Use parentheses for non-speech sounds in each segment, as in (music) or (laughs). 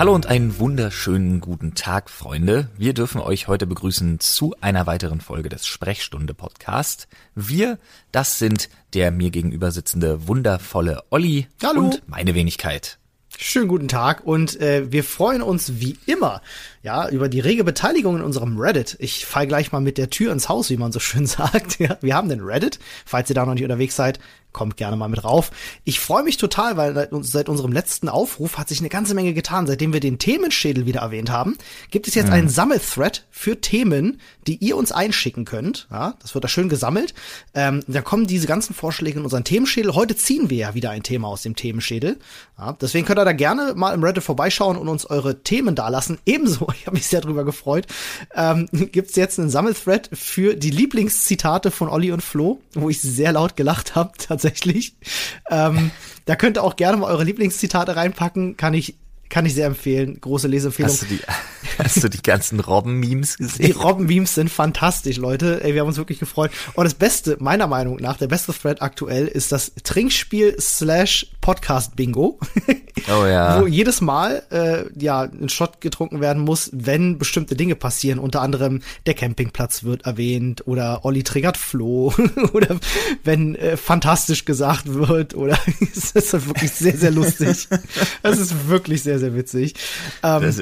Hallo und einen wunderschönen guten Tag, Freunde. Wir dürfen euch heute begrüßen zu einer weiteren Folge des Sprechstunde Podcast. Wir, das sind der mir gegenüber sitzende wundervolle Olli Hallo. und meine Wenigkeit. Schönen guten Tag und äh, wir freuen uns wie immer ja über die rege Beteiligung in unserem Reddit. Ich fall gleich mal mit der Tür ins Haus, wie man so schön (laughs) sagt. Ja, wir haben den Reddit. Falls ihr da noch nicht unterwegs seid, kommt gerne mal mit rauf. Ich freue mich total, weil seit, unserem letzten Aufruf hat sich eine ganze Menge getan. Seitdem wir den Themenschädel wieder erwähnt haben, gibt es jetzt Mhm. einen Sammelthread für Themen, die ihr uns einschicken könnt. Ja, das wird da schön gesammelt. Ähm, da kommen diese ganzen Vorschläge in unseren Themenschädel. Heute ziehen wir ja wieder ein Thema aus dem Themenschädel. Ja, deswegen könnt ihr da gerne mal im Reddit vorbeischauen und uns eure Themen dalassen. (laughs) Ebenso, ich habe mich sehr drüber gefreut, ähm, gibt's jetzt einen Sammelthread für die Lieblingszitate von Olli und Flo, wo ich sehr laut gelacht habe, tatsächlich. Ähm, da könnt ihr auch gerne mal eure Lieblingszitate reinpacken. Kann ich, kann ich sehr empfehlen. Große Leseempfehlung. Hast du die, hast du die ganzen Robben-Memes Die gesehen? Robben-Memes sind fantastisch, Leute. Ey, wir haben uns wirklich gefreut. Und das Beste, meiner Meinung nach, der beste Thread aktuell ist das Trinkspiel slash Podcast Bingo. (laughs) Oh ja. (laughs) Wo jedes Mal äh, ja ein Shot getrunken werden muss, wenn bestimmte Dinge passieren. Unter anderem der Campingplatz wird erwähnt oder Olli triggert Flo (laughs) oder wenn äh, fantastisch gesagt wird oder (laughs) es ist wirklich sehr, sehr lustig. Das ist wirklich sehr, sehr witzig. Ähm,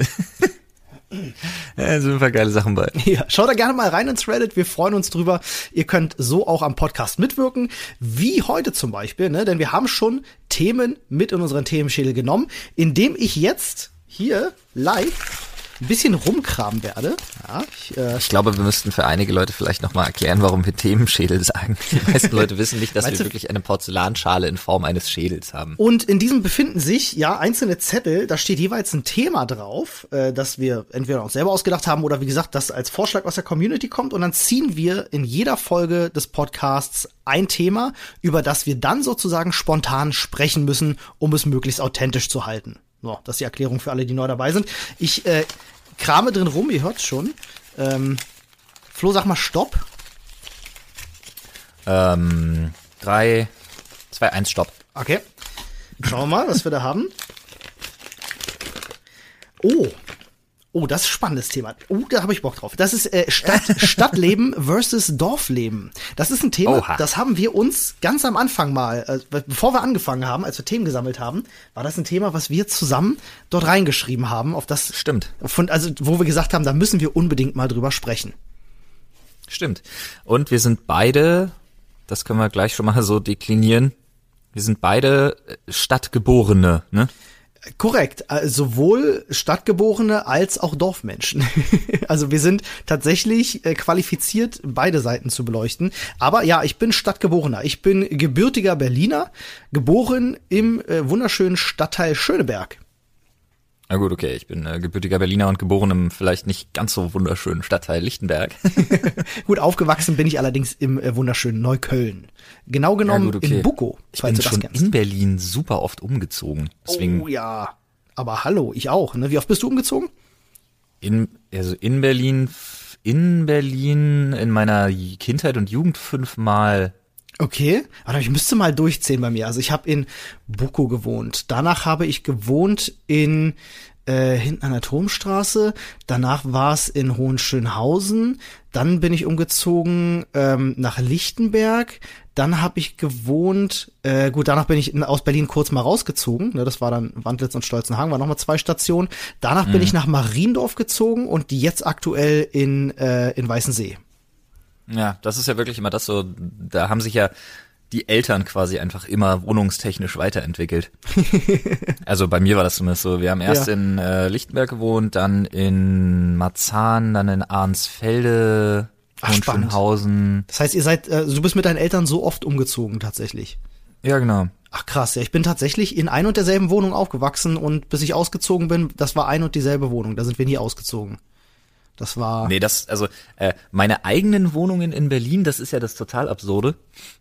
ja, sind ein geile Sachen bei. Ja, schaut da gerne mal rein ins Reddit. Wir freuen uns drüber. Ihr könnt so auch am Podcast mitwirken, wie heute zum Beispiel, ne? Denn wir haben schon Themen mit in unseren Themenschädel genommen, indem ich jetzt hier live ein bisschen rumkramen werde. Ja, ich, äh, Ich glaube, wir müssten für einige Leute vielleicht nochmal erklären, warum wir Themenschädel sagen. Die meisten Leute wissen nicht, dass wir wirklich eine Porzellanschale in Form eines Schädels haben. Und in diesem befinden sich ja einzelne Zettel, da steht jeweils ein Thema drauf, äh, das wir entweder uns selber ausgedacht haben oder wie gesagt, das als Vorschlag aus der Community kommt und dann ziehen wir in jeder Folge des Podcasts ein Thema, über das wir dann sozusagen spontan sprechen müssen, um es möglichst authentisch zu halten. So, das ist die Erklärung für alle, die neu dabei sind. Ich äh, krame drin rum, ihr hört's schon. Ähm, Flo, sag mal Stopp. Ähm, drei, zwei, eins, stopp. Okay. Schauen wir mal, was wir da haben. Oh. Oh, das ist ein spannendes Thema. Oh, da habe ich Bock drauf. Das ist äh, Stadt, (laughs) Stadtleben versus Dorfleben. Das ist ein Thema, Oha. das haben wir uns ganz am Anfang mal, äh, bevor wir angefangen haben, als wir Themen gesammelt haben, war das ein Thema, was wir zusammen dort reingeschrieben haben, auf das Stimmt. von also wo wir gesagt haben, da müssen wir unbedingt mal drüber sprechen. Stimmt. Und wir sind beide, das können wir gleich schon mal so deklinieren, wir sind beide äh, Stadtgeborene, ne? Korrekt, äh, sowohl Stadtgeborene als auch Dorfmenschen. (laughs) also wir sind tatsächlich äh, qualifiziert, beide Seiten zu beleuchten. Aber ja, ich bin Stadtgeborener. Ich bin gebürtiger Berliner, geboren im äh, wunderschönen Stadtteil Schöneberg. Na gut, okay, ich bin äh, gebürtiger Berliner und geboren im vielleicht nicht ganz so wunderschönen Stadtteil Lichtenberg. (laughs) Gut, aufgewachsen bin ich allerdings im äh, wunderschönen Neukölln. Genau genommen in Bukow, Ich falls bin du das schon kennst. in Berlin super oft umgezogen. Deswegen Oh ja, aber hallo, ich auch. Ne? Wie oft bist du umgezogen? in, also in Berlin, in Berlin in meiner Kindheit und Jugend fünfmal. Okay, aber ich müsste mal durchzählen bei mir. Also ich habe in Buko gewohnt. Danach habe ich gewohnt in äh, hinten an der Turmstraße. Danach war es in Hohenschönhausen. Dann bin ich umgezogen ähm, nach Lichtenberg. Dann habe ich gewohnt, äh, gut, danach bin ich in, aus Berlin kurz mal rausgezogen. Ne, das war dann Wandlitz und Stolzenhagen, war nochmal zwei Stationen. Danach bin ich nach Mariendorf gezogen und jetzt aktuell in, äh, in Weißensee. Ja, das ist ja wirklich immer das so, da haben sich ja die Eltern quasi einfach immer wohnungstechnisch weiterentwickelt. (laughs) also bei mir war das zumindest so. Wir haben erst Ja. in äh, Lichtenberg gewohnt, dann in Marzahn, dann in Arnsfelde, spannend. Hohenschönhausen. Das heißt, ihr seid, äh, du bist mit deinen Eltern so oft umgezogen tatsächlich. Ja, genau. Ach krass, ja, ich bin tatsächlich in ein und derselben Wohnung aufgewachsen und bis ich ausgezogen bin, das war ein und dieselbe Wohnung, da sind wir nie ausgezogen. Das war Nee, das, also äh, meine eigenen Wohnungen in Berlin, das ist ja das total absurde.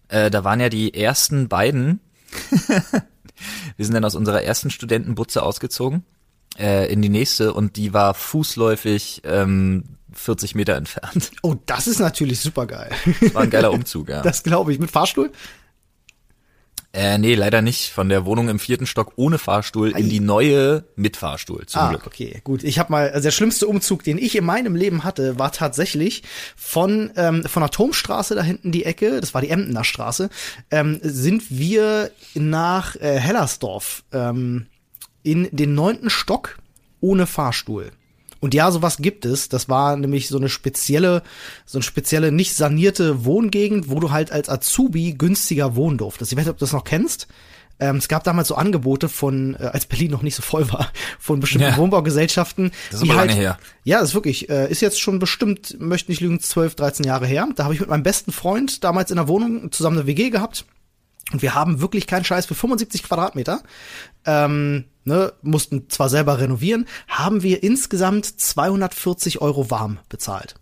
Äh, da waren ja die ersten beiden, (laughs) wir sind dann aus unserer ersten Studentenbutze ausgezogen äh, in die nächste und die war fußläufig ähm, 40 Meter entfernt. Oh, das ist natürlich super geil. War ein geiler Umzug, (laughs) ja. Das glaube ich. Mit Fahrstuhl? Äh, nee, leider nicht. Von der Wohnung im vierten Stock ohne Fahrstuhl in die neue mit Fahrstuhl, zum ah, Glück. okay, gut. Ich habe mal, also der schlimmste Umzug, den ich in meinem Leben hatte, war tatsächlich von ähm, von der Turmstraße da hinten die Ecke, das war die Emdener Straße, ähm, sind wir nach äh, Hellersdorf ähm, in den neunten Stock ohne Fahrstuhl. Und ja, sowas gibt es. Das war nämlich so eine spezielle, so eine spezielle nicht sanierte Wohngegend, wo du halt als Azubi günstiger wohnen durftest. Ich weiß nicht, ob du das noch kennst. Ähm, es gab damals so Angebote von, äh, als Berlin noch nicht so voll war, (laughs) von bestimmten Ja. Wohnbaugesellschaften. Das ist aber lange her. Ja, ist wirklich, äh, ist jetzt schon bestimmt, möchte nicht lügen, 12, 13 Jahre her. Da habe ich mit meinem besten Freund damals in der Wohnung zusammen eine WG gehabt. Und wir haben wirklich keinen Scheiß für 75 Quadratmeter. Ähm, ne, mussten zwar selber renovieren, haben wir insgesamt 240 Euro warm bezahlt.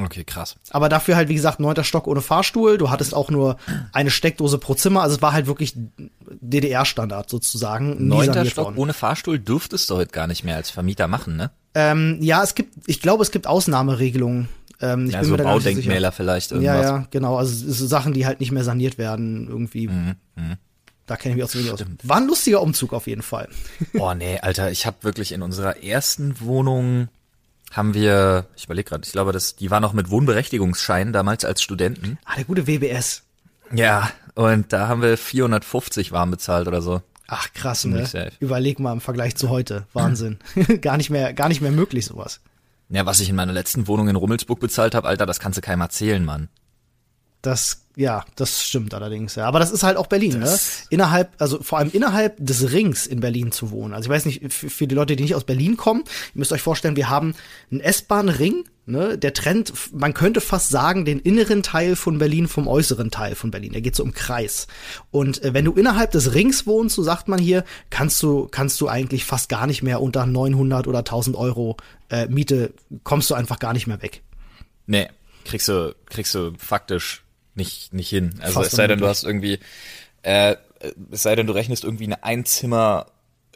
Okay, krass. Aber dafür halt, wie gesagt, neunter Stock ohne Fahrstuhl. Du hattest auch nur eine Steckdose pro Zimmer. Also es war halt wirklich DDR-Standard sozusagen. Neunter Stock worden. ohne Fahrstuhl dürftest du heute gar nicht mehr als Vermieter machen, ne? Ähm, ja, es gibt, ich glaube, es gibt Ausnahmeregelungen. Ähm, ich Ja, bin so mir so. Baudenkmäler vielleicht Ja, irgendwas. ja, genau. Also sind Sachen, die halt nicht mehr saniert werden, irgendwie. Mhm, Da kenne ich mich auch zu wenig aus. War ein lustiger Umzug auf jeden Fall. (laughs) Oh nee, Alter, ich habe wirklich in unserer ersten Wohnung haben wir, ich überlege gerade, ich glaube, das, die war noch mit Wohnberechtigungsschein damals als Studenten. Ah, der gute WBS. Ja, und da haben wir 450 warm bezahlt oder so. Ach krass, Ziemlich ne? safe. Überleg mal im Vergleich zu heute. Wahnsinn. (laughs) gar nicht mehr, gar nicht mehr möglich sowas. Ja, was ich in meiner letzten Wohnung in Rummelsburg bezahlt habe, Alter, das kannst du keinem erzählen, Mann. Das, ja, das stimmt allerdings, ja. Aber das ist halt auch Berlin, Das- ne? Innerhalb, also vor allem innerhalb des Rings in Berlin zu wohnen. Also ich weiß nicht, für, für die Leute, die nicht aus Berlin kommen, ihr müsst euch vorstellen, wir haben einen S-Bahn-Ring, ne? Der trennt, man könnte fast sagen, den inneren Teil von Berlin vom äußeren Teil von Berlin. Der geht so im Kreis. Und äh, wenn du innerhalb des Rings wohnst, so sagt man hier, kannst du, kannst du eigentlich fast gar nicht mehr unter 900 oder 1000 Euro äh, Miete, kommst du einfach gar nicht mehr weg. Nee, kriegst du, kriegst du faktisch nicht, nicht hin. Also Fast es sei denn, du hast irgendwie, äh, es sei denn, du rechnest irgendwie eine Einzimmer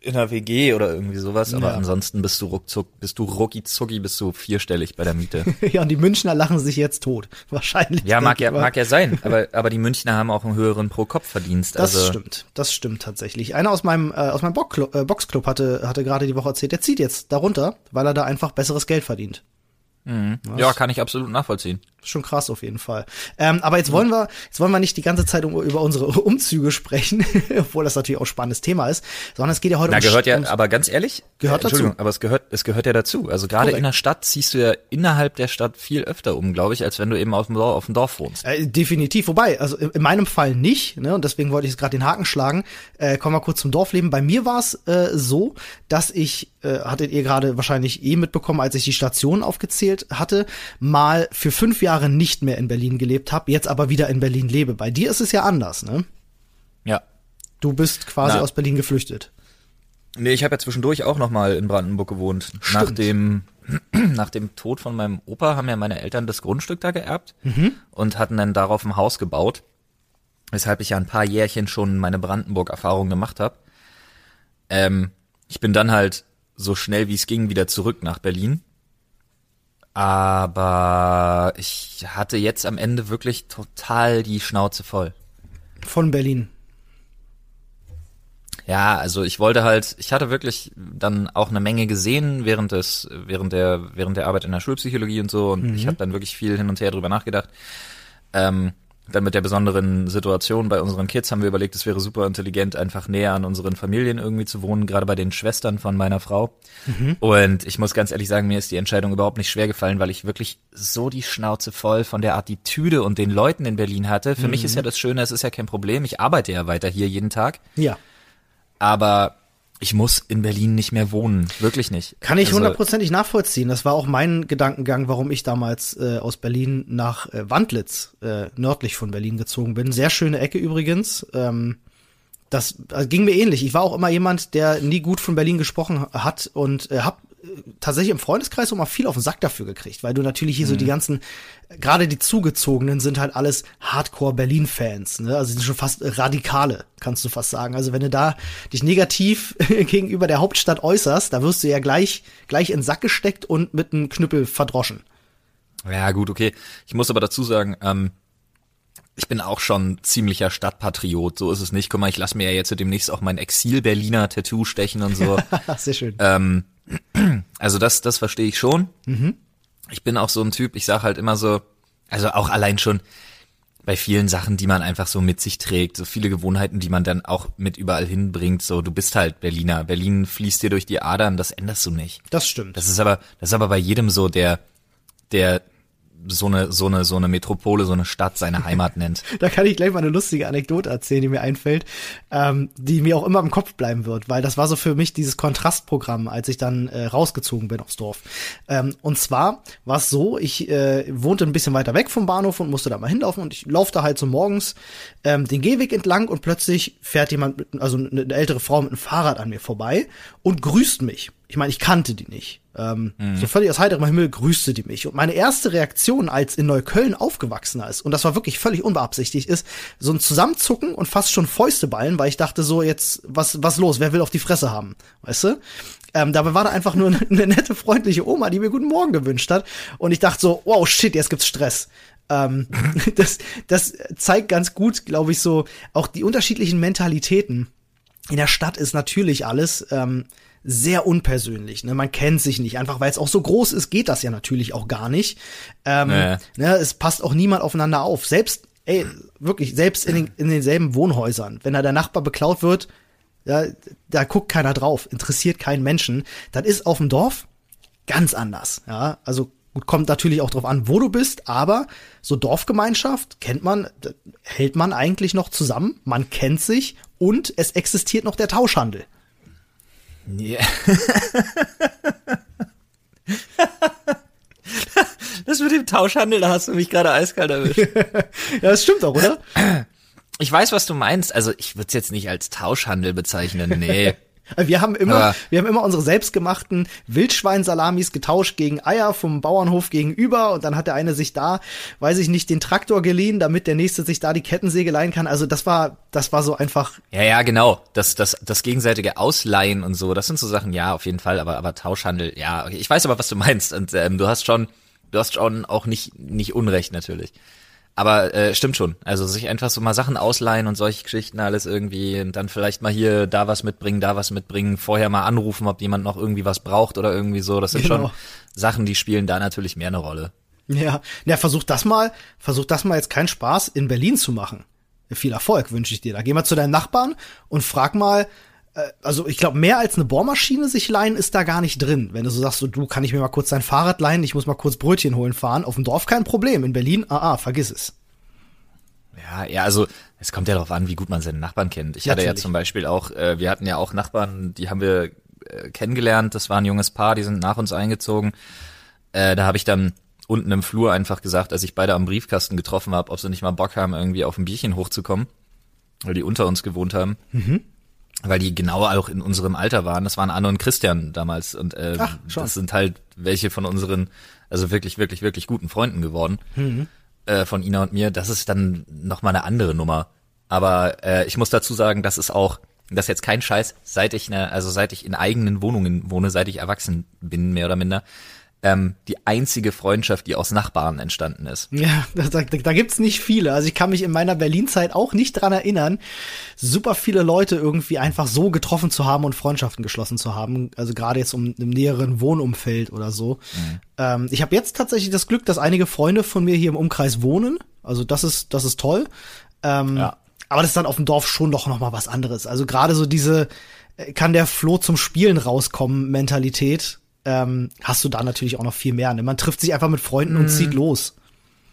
in einer WG oder irgendwie sowas, aber Ja. ansonsten bist du ruckzuck, bist du rucki zucki, bist du vierstellig bei der Miete. (laughs) ja, und die Münchner lachen sich jetzt tot. (laughs) Wahrscheinlich. Ja, mag ja, mal. mag ja sein, (laughs) aber, aber die Münchner haben auch einen höheren Pro-Kopf-Verdienst. Das Also, stimmt, das stimmt tatsächlich. Einer aus meinem äh, aus meinem Boxclub, äh, Boxclub hatte hatte gerade die Woche erzählt, der zieht jetzt darunter, weil er da einfach besseres Geld verdient. ja, kann ich absolut nachvollziehen. Schon krass auf jeden Fall. Ähm, aber jetzt wollen wir jetzt wollen wir nicht die ganze Zeit um, über unsere (laughs) Umzüge sprechen, (laughs) obwohl das natürlich auch ein spannendes Thema ist, sondern es geht ja heute Na, um gehört ja, ums- aber ganz ehrlich, Gehört äh, Entschuldigung, dazu. aber es gehört, es gehört ja dazu. Also gerade in der Stadt ziehst du ja innerhalb der Stadt viel öfter um, glaube ich, als wenn du eben auf dem Dorf, auf dem Dorf wohnst. Äh, definitiv. Wobei, also in in meinem Fall nicht, ne? Und deswegen wollte ich jetzt gerade den Haken schlagen. Äh, kommen wir kurz zum Dorfleben. Bei mir war es äh, so, dass ich, äh, hattet ihr gerade wahrscheinlich eh mitbekommen, als ich die Station aufgezählt hatte, mal für fünf Jahre nicht mehr in Berlin gelebt habe, jetzt aber wieder in Berlin lebe. Bei dir ist es ja anders, ne? Ja. Du bist quasi Na. aus Berlin geflüchtet. Nee, ich habe ja zwischendurch auch noch mal in Brandenburg gewohnt. Nach dem, (clears throat) nach dem Tod von meinem Opa haben ja meine Eltern das Grundstück da geerbt und hatten dann darauf ein Haus gebaut. Weshalb ich ja ein paar Jährchen schon meine Brandenburg-Erfahrung gemacht habe. Ähm, ich bin dann halt so schnell wie es ging wieder zurück nach Berlin. Aber ich hatte jetzt am Ende wirklich total die Schnauze voll. Von Berlin. Ja, also ich wollte halt, ich hatte wirklich dann auch eine Menge gesehen während des, während der, während der Arbeit in der Schulpsychologie und so und ich habe dann wirklich viel hin und her drüber nachgedacht. Ähm, dann mit der besonderen Situation bei unseren Kids haben wir überlegt, es wäre super intelligent, einfach näher an unseren Familien irgendwie zu wohnen, gerade bei den Schwestern von meiner Frau. Und ich muss ganz ehrlich sagen, mir ist die Entscheidung überhaupt nicht schwer gefallen, weil ich wirklich so die Schnauze voll von der Attitüde und den Leuten in Berlin hatte. Für mich ist ja das Schöne, es ist ja kein Problem. Ich arbeite ja weiter hier jeden Tag Ja. aber ich muss in Berlin nicht mehr wohnen, wirklich nicht. Kann ich Also, hundertprozentig nachvollziehen. Das war auch mein Gedankengang, warum ich damals äh, aus Berlin nach äh, Wandlitz, äh, nördlich von Berlin gezogen bin. Sehr schöne Ecke übrigens. Ähm, das äh, ging mir ähnlich. Ich war auch immer jemand, der nie gut von Berlin gesprochen hat und äh, hab tatsächlich im Freundeskreis auch mal viel auf den Sack dafür gekriegt, weil du natürlich hier so die ganzen, äh, gerade die Zugezogenen sind halt alles Hardcore-Berlin-Fans, ne? Also sind schon fast Radikale, kannst du fast sagen. Also wenn du da dich negativ (laughs) gegenüber der Hauptstadt äußerst, da wirst du ja gleich, gleich in den Sack gesteckt und mit einem Knüppel verdroschen. Ja, gut, okay. Ich muss aber dazu sagen, ähm, Ich bin auch schon ziemlicher Stadtpatriot, so ist es nicht. Guck mal, ich lasse mir ja jetzt demnächst auch mein Exil-Berliner Tattoo stechen und so. (laughs) Sehr schön. Ähm, also das, das verstehe ich schon. Ich bin auch so ein Typ, ich sage halt immer so, also auch allein schon bei vielen Sachen, die man einfach so mit sich trägt, so viele Gewohnheiten, die man dann auch mit überall hinbringt, so du bist halt Berliner. Berlin fließt dir durch die Adern, das änderst du nicht. Das stimmt. Das ist aber, das ist aber bei jedem so, der, der so eine, so eine, so eine Metropole, so eine Stadt seine Heimat (laughs) nennt. Da kann ich gleich mal eine lustige Anekdote erzählen, die mir einfällt, ähm, die mir auch immer im Kopf bleiben wird, weil das war so für mich dieses Kontrastprogramm, als ich dann äh, rausgezogen bin aufs Dorf. Ähm, und zwar war es so, ich äh, wohnte ein bisschen weiter weg vom Bahnhof und musste da mal hinlaufen und ich laufe da halt so morgens ähm, den Gehweg entlang und plötzlich fährt jemand, mit, also eine ältere Frau mit einem Fahrrad an mir vorbei und grüßt mich. Ich meine, ich kannte die nicht. Ähm, So völlig aus heiterem Himmel grüßte die mich. Und meine erste Reaktion, als in Neukölln aufgewachsener ist, und das war wirklich völlig unbeabsichtigt, ist so ein Zusammenzucken und fast schon Fäuste ballen, weil ich dachte so, jetzt, was, was los? Wer will auf die Fresse haben? Weißt du? Ähm, dabei war da einfach nur eine, (laughs) eine nette, freundliche Oma, die mir guten Morgen gewünscht hat. Und ich dachte so, wow, shit, jetzt gibt's Stress. Ähm, (laughs) das, das zeigt ganz gut, glaube ich, so auch die unterschiedlichen Mentalitäten. In der Stadt ist natürlich alles ähm, sehr unpersönlich. Ne? Man kennt sich nicht. Einfach weil es auch so groß ist, geht das ja natürlich auch gar nicht. Ähm, Nee. ne? Es passt auch niemand aufeinander auf. Selbst, ey, wirklich, selbst in, den, in denselben Wohnhäusern. Wenn da der Nachbar beklaut wird, ja, da guckt keiner drauf, interessiert keinen Menschen. Das ist auf dem Dorf ganz anders. Ja, also gut, kommt natürlich auch drauf an, wo du bist, aber so Dorfgemeinschaft kennt man, hält man eigentlich noch zusammen, man kennt sich und es existiert noch der Tauschhandel. Ja. (laughs) Das mit dem Tauschhandel, da hast du mich gerade eiskalt erwischt. (laughs) Ja, das stimmt auch, oder? Ich weiß, was du meinst. Also ich würde es jetzt nicht als Tauschhandel bezeichnen. Nee. (laughs) (laughs) Wir haben immer, Aber- wir haben immer unsere selbstgemachten Wildschweinsalamis getauscht gegen Eier vom Bauernhof gegenüber und dann hat der eine sich da, weiß ich nicht, den Traktor geliehen, damit der nächste sich da die Kettensäge leihen kann. Also das war, das war so einfach Ja, ja, genau. Das, das, das gegenseitige Ausleihen und so, das sind so Sachen, ja, auf jeden Fall, aber, aber Tauschhandel, ja, okay. ich weiß aber, was du meinst. Und ähm, du hast schon, du hast schon auch nicht, nicht Unrecht natürlich. Aber äh, stimmt schon. Also sich einfach so mal Sachen ausleihen und solche Geschichten alles irgendwie und dann vielleicht mal hier da was mitbringen, da was mitbringen, vorher mal anrufen, ob jemand noch irgendwie was braucht oder irgendwie so. Das sind Genau. schon Sachen, die spielen da natürlich mehr eine Rolle. Ja, ja, versuch das mal, versuch das mal jetzt keinen Spaß in Berlin zu machen. Viel Erfolg wünsche ich dir. Da geh mal zu deinen Nachbarn und frag mal, also ich glaube, mehr als eine Bohrmaschine sich leihen ist da gar nicht drin. Wenn du so sagst, so, du kann ich mir mal kurz dein Fahrrad leihen, ich muss mal kurz Brötchen holen fahren. Auf dem Dorf kein Problem. In Berlin, ah, ah vergiss es. Ja, ja, also es kommt ja darauf an, wie gut man seine Nachbarn kennt. Ich hatte ja Natürlich. zum Beispiel auch, äh, wir hatten ja auch Nachbarn, die haben wir äh, kennengelernt. Das war ein junges Paar, die sind nach uns eingezogen. Äh, da habe ich dann unten im Flur einfach gesagt, als ich beide am Briefkasten getroffen habe, ob sie nicht mal Bock haben, irgendwie auf ein Bierchen hochzukommen, weil die unter uns gewohnt haben. Weil die genau auch in unserem Alter waren. Das waren Anne und Christian damals. Und äh, Ach, das sind halt welche von unseren, also wirklich, wirklich, wirklich guten Freunden geworden äh, von Ina und mir, das ist dann noch mal eine andere Nummer. Aber äh, ich muss dazu sagen, das ist auch, das ist jetzt kein Scheiß, seit ich ne, also seit ich in eigenen Wohnungen wohne, seit ich erwachsen bin, mehr oder minder, ähm, die einzige Freundschaft, die aus Nachbarn entstanden ist. Ja, da, da, da gibt's nicht viele. Also ich kann mich in meiner Berlin-Zeit auch nicht dran erinnern, super viele Leute irgendwie einfach so getroffen zu haben und Freundschaften geschlossen zu haben. Also gerade jetzt um im näheren Wohnumfeld oder so. Ähm, ich habe jetzt tatsächlich das Glück, dass einige Freunde von mir hier im Umkreis wohnen. Also das ist das ist toll. Ähm, Ja. Aber das ist dann auf dem Dorf schon doch noch mal was anderes. Also gerade so diese äh, kann der Floh zum Spielen rauskommen Mentalität. Ähm, hast du da natürlich auch noch viel mehr. Ne? Man trifft sich einfach mit Freunden und zieht los.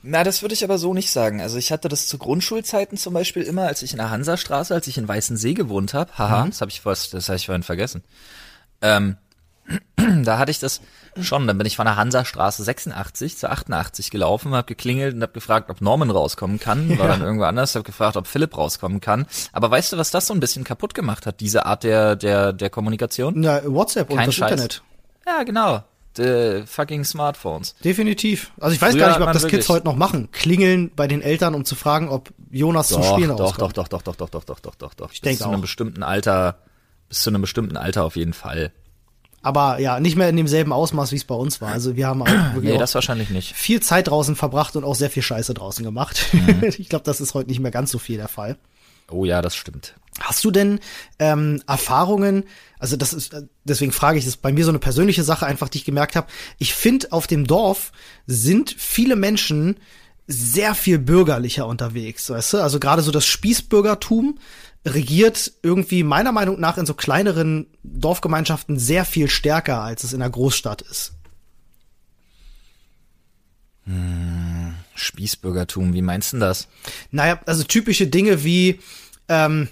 Na, das würde ich aber so nicht sagen. Also ich hatte das zu Grundschulzeiten zum Beispiel immer, als ich in der Hansastraße, als ich in Weißensee gewohnt habe. Haha, das habe ich fast, das habe ich vorhin vergessen. Ähm, (clears throat) da hatte ich das schon. Dann bin ich von der Hansastraße 86 zu 88 gelaufen, habe geklingelt und habe gefragt, ob Norman rauskommen kann. (laughs) War dann irgendwo anders, habe gefragt, ob Philipp rauskommen kann. Aber weißt du, was das so ein bisschen kaputt gemacht hat? Diese Art der der der Kommunikation? Na, WhatsApp und Kein das Scheiß. Internet. Ja, genau. The fucking Smartphones. Definitiv. Also ich weiß Früher gar nicht, ob das Kids heute noch machen. Klingeln bei den Eltern, um zu fragen, ob Jonas zum Doch, Spielen doch, doch, doch, doch, doch, doch, doch, doch, doch, doch, doch. Ich denk bis zu einem auch. bestimmten Alter, bis zu einem bestimmten Alter auf jeden Fall. Aber ja, nicht mehr in demselben Ausmaß, wie es bei uns war. Also wir haben auch (clears throat) wirklich Nee, auch das wahrscheinlich nicht. viel Zeit draußen verbracht und auch sehr viel Scheiße draußen gemacht. (laughs) ich glaube, das ist heute nicht mehr ganz so viel der Fall. Oh ja, das stimmt. Hast du denn ähm, Erfahrungen, also das ist, deswegen frage ich, das ist bei mir so eine persönliche Sache einfach, die ich gemerkt habe. Ich finde, auf dem Dorf sind viele Menschen sehr viel bürgerlicher unterwegs, weißt du? Also gerade so das Spießbürgertum regiert irgendwie meiner Meinung nach in so kleineren Dorfgemeinschaften sehr viel stärker, als es in der Großstadt ist. Spießbürgertum, wie meinst du das? Naja, also typische Dinge wie ähm,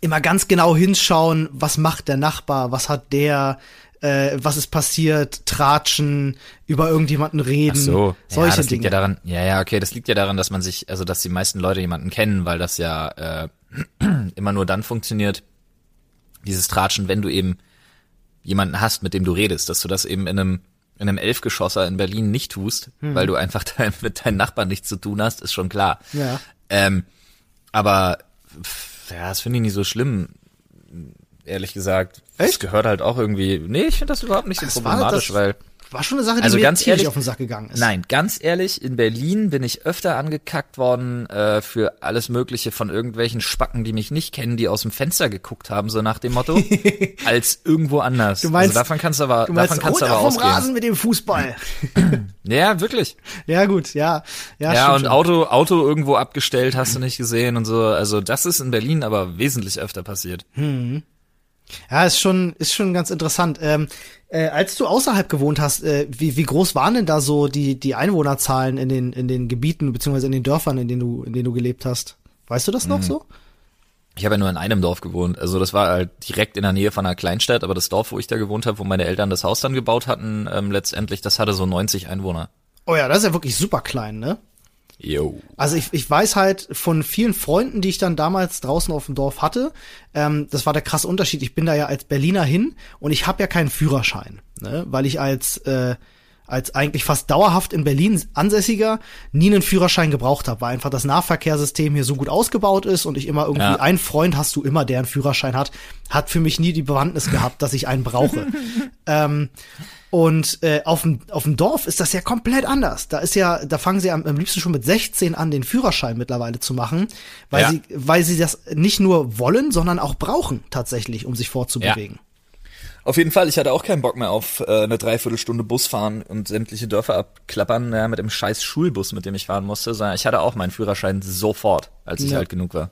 immer ganz genau hinschauen, was macht der Nachbar, was hat der, äh, was ist passiert, tratschen, über irgendjemanden reden, Ach so, solche ja, das Dinge. liegt ja daran, ja, ja, okay, das liegt ja daran, dass man sich, also dass die meisten Leute jemanden kennen, weil das ja äh, (clears throat) immer nur dann funktioniert, dieses Tratschen, wenn du eben jemanden hast, mit dem du redest, dass du das eben in einem in einem Elfgeschosser in Berlin nicht tust, Hm. weil du einfach (laughs) dein, mit deinen Nachbarn nichts zu tun hast, ist schon klar. Ja. Ähm, aber ja, das finde ich nicht so schlimm, ehrlich gesagt. Es Echt? gehört halt auch irgendwie. Nee, ich finde das überhaupt nicht so Das war- problematisch, das- weil War schon eine Sache, die Also mir ganz ehrlich- auf den Sack gegangen ist. Nein, ganz ehrlich, in Berlin bin ich öfter angekackt worden äh, für alles Mögliche von irgendwelchen Spacken, die mich nicht kennen, die aus dem Fenster geguckt haben, so nach dem Motto, (laughs) als irgendwo anders. Du meinst- also davon kannst du aber, Du meinst, davon kannst du runter aber vom ausgehen. Rasen mit dem Fußball. (clears throat) Ja, wirklich. ja, gut, ja. Ja, Ja, und schon. Auto, Auto irgendwo abgestellt, hast du nicht gesehen und so. Also das ist in Berlin aber wesentlich öfter passiert. Ja, ist schon, ist schon ganz interessant. Ähm, äh, als du außerhalb gewohnt hast, äh, wie, wie groß waren denn da so die, die Einwohnerzahlen in den, in den Gebieten, beziehungsweise in den Dörfern, in denen du, in denen du gelebt hast? Weißt du das Mhm. noch so? Ich habe ja nur in einem Dorf gewohnt. Also das war halt direkt in der Nähe von einer Kleinstadt, aber das Dorf, wo ich da gewohnt habe, wo meine Eltern das Haus dann gebaut hatten, ähm, letztendlich, das hatte so 90 Einwohner. Oh ja, das ist ja wirklich super klein, ne? Jo. Also ich, ich weiß halt von vielen Freunden, die ich dann damals draußen auf dem Dorf hatte, ähm, das war der krasse Unterschied. Ich bin da ja als Berliner hin und ich habe ja keinen Führerschein, ne? weil ich als äh, als eigentlich fast dauerhaft in Berlin ansässiger nie einen Führerschein gebraucht habe, weil einfach das Nahverkehrssystem hier so gut ausgebaut ist und ich immer irgendwie Ja. einen Freund hast du immer, der einen Führerschein hat, hat für mich nie die Bewandtnis gehabt, dass ich einen brauche. (laughs) ähm, und äh, auf dem auf dem Dorf ist das ja komplett anders. Da ist ja, da fangen sie am, am liebsten schon mit 16 an, den Führerschein mittlerweile zu machen, weil Ja. sie, weil sie das nicht nur wollen, sondern auch brauchen tatsächlich, um sich fortzubewegen. Auf jeden Fall, ich hatte auch keinen Bock mehr auf äh, eine Dreiviertelstunde Bus fahren und sämtliche Dörfer abklappern ja, mit dem scheiß Schulbus, mit dem ich fahren musste, sondern ich hatte auch meinen Führerschein sofort, als ich Ja. alt genug war.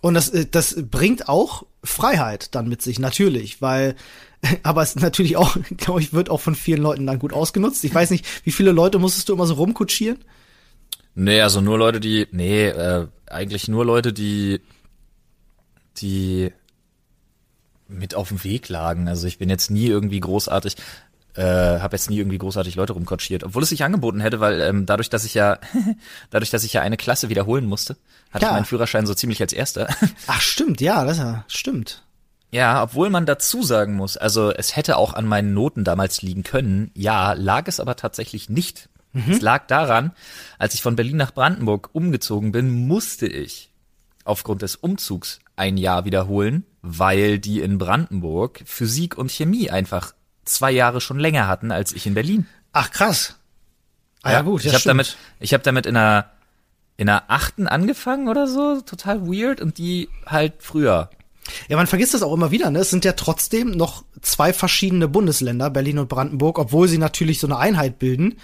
Und das, äh, das bringt auch Freiheit dann mit sich, natürlich, weil, (laughs) aber es natürlich auch, (laughs) glaube ich, wird auch von vielen Leuten dann gut ausgenutzt. Ich weiß nicht, wie viele Leute musstest du immer so rumkutschieren? Nee, also nur Leute, die, nee, äh, eigentlich nur Leute, die, die mit auf dem Weg lagen. Also ich bin jetzt nie irgendwie großartig, äh, habe jetzt nie irgendwie großartig Leute rumkutschiert, obwohl es sich angeboten hätte, weil ähm, dadurch, dass ich ja, (laughs) dadurch, dass ich ja eine Klasse wiederholen musste, hatte Ja. ich meinen Führerschein so ziemlich als erster. (laughs) Ach, stimmt, ja, das ja, stimmt. Ja, obwohl man dazu sagen muss, also es hätte auch an meinen Noten damals liegen können. Ja, lag es aber tatsächlich nicht. Es lag daran, als ich von Berlin nach Brandenburg umgezogen bin, musste ich aufgrund des Umzugs ein Jahr wiederholen, weil die in Brandenburg Physik und Chemie einfach zwei Jahre schon länger hatten als ich in Berlin. Ach, krass. Ah, ja, gut, ich ja, habe damit, ich habe damit in einer in einer achten angefangen oder so, total weird und die halt früher. Ja, man vergisst das auch immer wieder, ne? Es sind ja trotzdem noch zwei verschiedene Bundesländer, Berlin und Brandenburg, obwohl sie natürlich so eine Einheit bilden.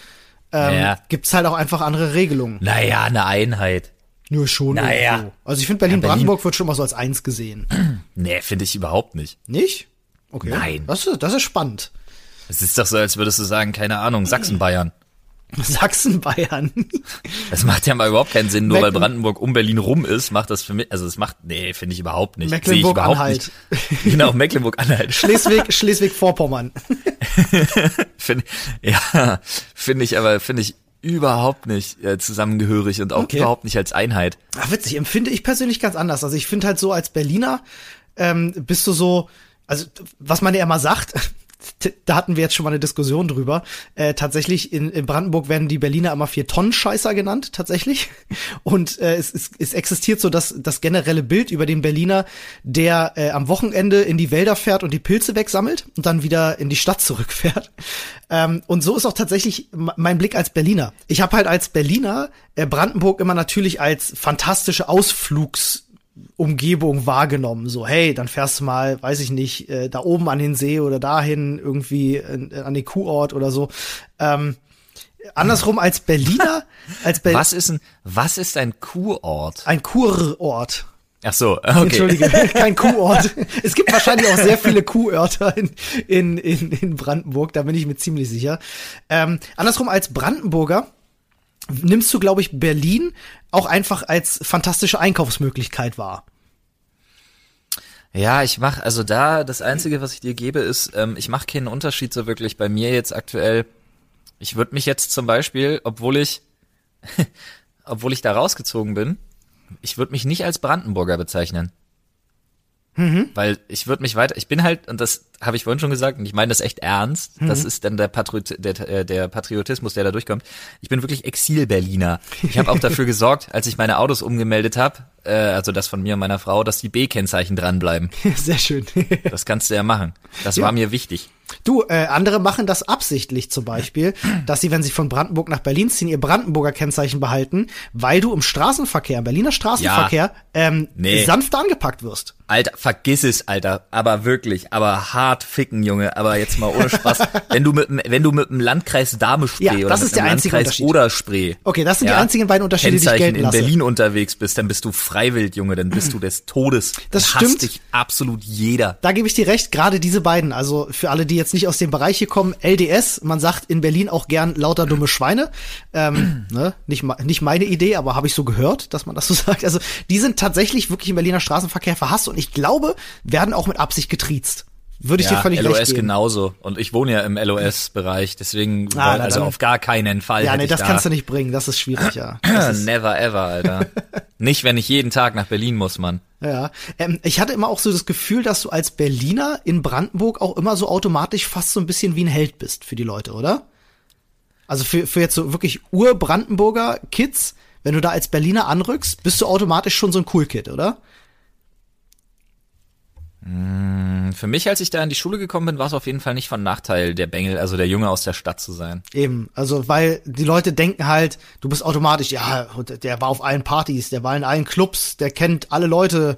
Ähm, Ja. Gibt's halt auch einfach andere Regelungen. Naja, eine Einheit. Nur schon. Naja. irgendwo. Also ich finde Berlin-Brandenburg wird schon mal so als eins gesehen. (clears throat) Nee, finde ich überhaupt nicht. Nicht? Okay. Nein. Das ist, das ist spannend. Es ist doch so, als würdest du sagen, keine Ahnung, Sachsen-Bayern. (laughs) Sachsen, Bayern. Das macht ja mal überhaupt keinen Sinn, nur weil Mecklen- Brandenburg um Berlin rum ist, macht das für mich, also es macht, nee, finde ich überhaupt nicht. Mecklenburg-Anhalt. (laughs) Genau, Mecklenburg-Anhalt. Schleswig, (laughs) Schleswig-Vorpommern. Find, ja, finde ich aber, finde ich überhaupt nicht äh, zusammengehörig und auch Okay. überhaupt nicht als Einheit. Ach, witzig, empfinde ich persönlich ganz anders. Also ich finde halt so als Berliner ähm, bist du so, also was man ja immer sagt, (laughs) da hatten wir jetzt schon mal eine Diskussion drüber. Äh, tatsächlich in, in Brandenburg werden die Berliner immer vier Tonnen Scheißer genannt, tatsächlich. (laughs) Und äh, es, es, es existiert so das, das generelle Bild über den Berliner, der äh, am Wochenende in die Wälder fährt und die Pilze wegsammelt und dann wieder in die Stadt zurückfährt. (laughs) Ähm, und so ist auch tatsächlich mein Blick als Berliner. Ich habe halt als Berliner äh, Brandenburg immer natürlich als fantastische Ausflugs Umgebung wahrgenommen. So, hey, dann fährst du mal, weiß ich nicht, äh, da oben an den See oder dahin irgendwie äh, an den Kuhort oder so. Ähm, andersrum als Berliner, (laughs) als Ber Was ist ein, was ist ein Kuhort? Ein Kurort. Ach so, okay. Entschuldige, (laughs) kein Kuhort. Es gibt wahrscheinlich auch sehr viele Kuhörter in, in, in, in Brandenburg, da bin ich mir ziemlich sicher. Ähm, andersrum als Brandenburger nimmst du, glaube ich, Berlin auch einfach als fantastische Einkaufsmöglichkeit wahr. Ja, ich mache also da das einzige, was ich dir gebe, ist, ähm, ich mache keinen Unterschied so wirklich bei mir jetzt aktuell. Ich würde mich jetzt zum Beispiel, obwohl ich, (laughs) obwohl ich da rausgezogen bin, ich würde mich nicht als Brandenburger bezeichnen. Mhm. Weil ich würde mich weiter, ich bin halt, und das habe ich vorhin schon gesagt, und ich meine das echt ernst, mhm. das ist dann der, Patriot, der, äh, der Patriotismus, der da durchkommt. Ich bin wirklich Exil-Berliner. Ich habe auch dafür gesorgt, als ich meine Autos umgemeldet habe, äh, also das von mir und meiner Frau, dass die B-Kennzeichen dranbleiben. (laughs) Sehr schön. (laughs) das kannst du ja machen. Das ja. war mir wichtig. Du, äh, andere machen das absichtlich zum Beispiel, dass sie, wenn sie von Brandenburg nach Berlin ziehen, ihr Brandenburger Kennzeichen behalten, weil du im Straßenverkehr, im Berliner Straßenverkehr, ja. ähm, nee. sanft angepackt wirst. Alter, vergiss es, Alter. Aber wirklich, aber hart ficken, Junge. Aber jetzt mal ohne Spaß. (laughs) wenn du mit, wenn du mit dem Landkreis Dame Spree ja, oder mit dem Landkreis Oder Spree. Okay, das sind ja, die einzigen beiden Unterschiede, die ich gelten in lasse. Berlin unterwegs bist, dann bist du freiwillig, Junge. Dann bist du des Todes. Das dann stimmt. dich absolut jeder. Da gebe ich dir recht. Gerade diese beiden. Also für alle, die jetzt nicht aus dem Bereich hier kommen, LDS. Man sagt in Berlin auch gern lauter dumme Schweine. Ähm, (clears throat) ne? nicht, nicht meine Idee, aber habe ich so gehört, dass man das so (laughs) sagt. Also die sind tatsächlich wirklich im Berliner Straßenverkehr verhasst und ich glaube, werden auch mit Absicht getriezt. Würde ich ja, dir völlig LOS recht geben. genauso. Und ich wohne ja im LOS-Bereich, deswegen ah, na, also dann, auf gar keinen Fall. Ja, nee, das da kannst du nicht bringen. Das ist schwierig, ja. (clears throat) Ist Never ever, Alter. (laughs) nicht, wenn ich jeden Tag nach Berlin muss, Mann. Ja, ähm, ich hatte immer auch so das Gefühl, dass du als Berliner in Brandenburg auch immer so automatisch fast so ein bisschen wie ein Held bist für die Leute, oder? Also für, für jetzt so wirklich Ur-Brandenburger Kids, wenn du da als Berliner anrückst, bist du automatisch schon so ein Cool Kid, oder? Hm, für mich, als ich da in die Schule gekommen bin, war es auf jeden Fall nicht von Nachteil, der Bengel, also der Junge aus der Stadt zu sein. Eben, also weil die Leute denken halt, du bist automatisch, ja, der war auf allen Partys, der war in allen Clubs, der kennt alle Leute,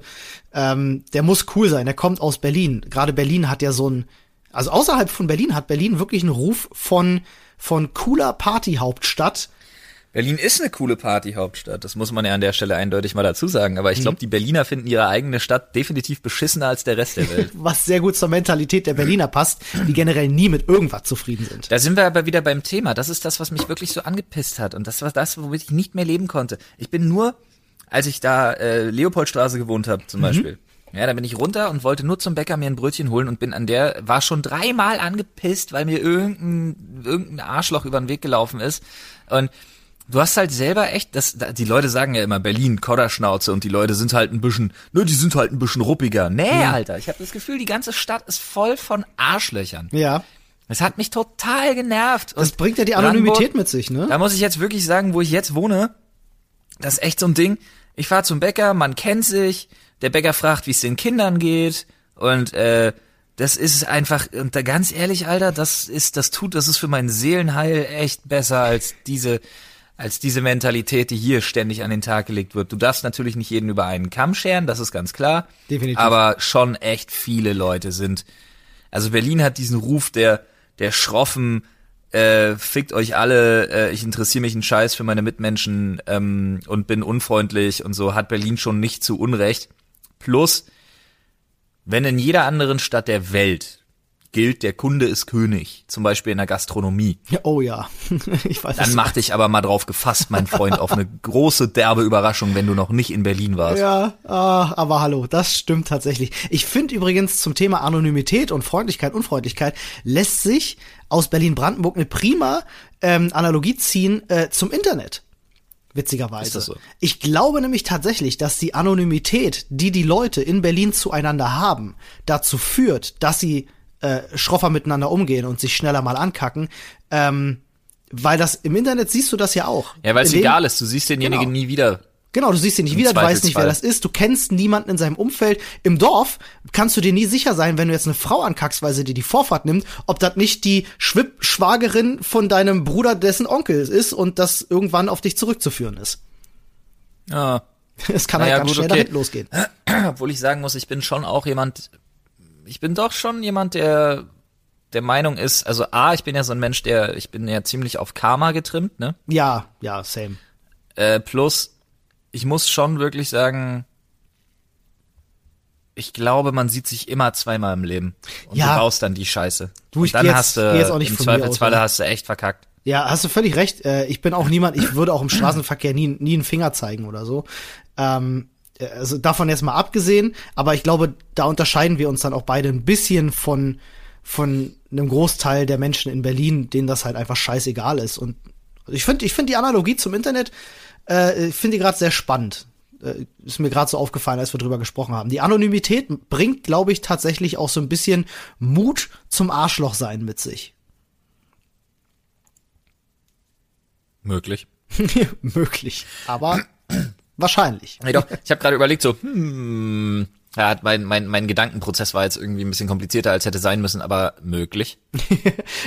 ähm, der muss cool sein, der kommt aus Berlin. Gerade Berlin hat ja so ein, also außerhalb von Berlin hat Berlin wirklich einen Ruf von von cooler Partyhauptstadt Berlin ist eine coole Partyhauptstadt, das muss man ja an der Stelle eindeutig mal dazu sagen. Aber ich mhm. glaube, die Berliner finden ihre eigene Stadt definitiv beschissener als der Rest der Welt. (laughs) Was sehr gut zur Mentalität der Berliner passt, die generell nie mit irgendwas zufrieden sind. Da sind wir aber wieder beim Thema. Das ist das, was mich wirklich so angepisst hat. Und das war das, womit ich nicht mehr leben konnte. Ich bin nur, als ich da äh, Leopoldstraße gewohnt habe zum mhm. Beispiel. Ja, da bin ich runter und wollte nur zum Bäcker mir ein Brötchen holen und bin an der, war schon dreimal angepisst, weil mir irgendein, irgendein Arschloch über den Weg gelaufen ist. Und du hast halt selber echt, das, die Leute sagen ja immer Berlin, Kodderschnauze und die Leute sind halt ein bisschen, ne, die sind halt ein bisschen ruppiger. Nee, ja. Alter, ich habe das Gefühl, die ganze Stadt ist voll von Arschlöchern. Ja. Es hat mich total genervt. Das bringt ja die Anonymität mit sich, ne? Da muss ich jetzt wirklich sagen, wo ich jetzt wohne, das ist echt so ein Ding. Ich fahr zum Bäcker, man kennt sich, der Bäcker fragt, wie es den Kindern geht und äh, das ist einfach, und da ganz ehrlich, Alter, das ist, das tut, das ist für mein Seelenheil echt besser als diese als diese Mentalität, die hier ständig an den Tag gelegt wird. Du darfst natürlich nicht jeden über einen Kamm scheren, das ist ganz klar. Definitiv. Aber schon echt viele Leute sind. Also Berlin hat diesen Ruf der, der schroffen, äh, fickt euch alle, äh, ich interessiere mich einen Scheiß für meine Mitmenschen ähm, und bin unfreundlich und so, hat Berlin schon nicht zu Unrecht. Plus, wenn in jeder anderen Stadt der Welt gilt, der Kunde ist König, zum Beispiel in der Gastronomie. Oh ja, (laughs) ich weiß. Dann mach dich aber mal drauf gefasst, mein Freund, auf eine große derbe Überraschung, wenn du noch nicht in Berlin warst. Ja, ah, aber hallo, das stimmt tatsächlich. Ich finde übrigens zum Thema Anonymität und Freundlichkeit, Unfreundlichkeit lässt sich aus Berlin-Brandenburg eine prima ähm, Analogie ziehen äh, zum Internet witzigerweise. Ist das so? Ich glaube nämlich tatsächlich, dass die Anonymität, die die Leute in Berlin zueinander haben, dazu führt, dass sie äh, schroffer miteinander umgehen und sich schneller mal ankacken. Ähm, weil das im Internet siehst du das ja auch. Ja, weil es egal ist, du siehst denjenigen Genau. nie wieder. Genau, du siehst ihn nicht Im wieder, du weißt nicht, wer das ist, du kennst niemanden in seinem Umfeld. Im Dorf kannst du dir nie sicher sein, wenn du jetzt eine Frau ankackst, weil sie dir die Vorfahrt nimmt, ob das nicht die Schwib Schwagerin von deinem Bruder, dessen Onkel ist und das irgendwann auf dich zurückzuführen ist. Ja. (laughs) Es kann Naja, halt ganz gut, schnell okay. damit losgehen. (clears throat) Obwohl ich sagen muss, ich bin schon auch jemand, ich bin doch schon jemand, der der Meinung ist, also A, ich bin ja so ein Mensch, der, ich bin ja ziemlich auf Karma getrimmt, ne? Ja, ja, same. Äh, plus, ich muss schon wirklich sagen, ich glaube, man sieht sich immer zweimal im Leben. Und Ja. du baust dann die Scheiße. Du, ich und dann jetzt- hast du, jetzt auch nicht im Zweifelsfalle oder? hast du echt verkackt. Ja, hast du völlig recht. Äh, ich bin auch niemand, ich würde auch im Straßenverkehr nie, nie einen Finger zeigen oder so. Ähm, äh, also davon jetzt mal abgesehen, aber ich glaube, da unterscheiden wir uns dann auch beide ein bisschen von, von einem Großteil der Menschen in Berlin, denen das halt einfach scheißegal ist. Und ich finde ich finde die Analogie zum Internet, äh, ich finde die gerade sehr spannend. Äh, ist mir gerade so aufgefallen, als wir drüber gesprochen haben. Die Anonymität bringt, glaube ich, tatsächlich auch so ein bisschen Mut zum Arschlochsein mit sich. Möglich. (laughs) möglich. Aber wahrscheinlich. Nee, doch, ich habe gerade überlegt, so, hm, ja, mein, mein, mein Gedankenprozess war jetzt irgendwie ein bisschen komplizierter, als hätte sein müssen, aber möglich. (laughs)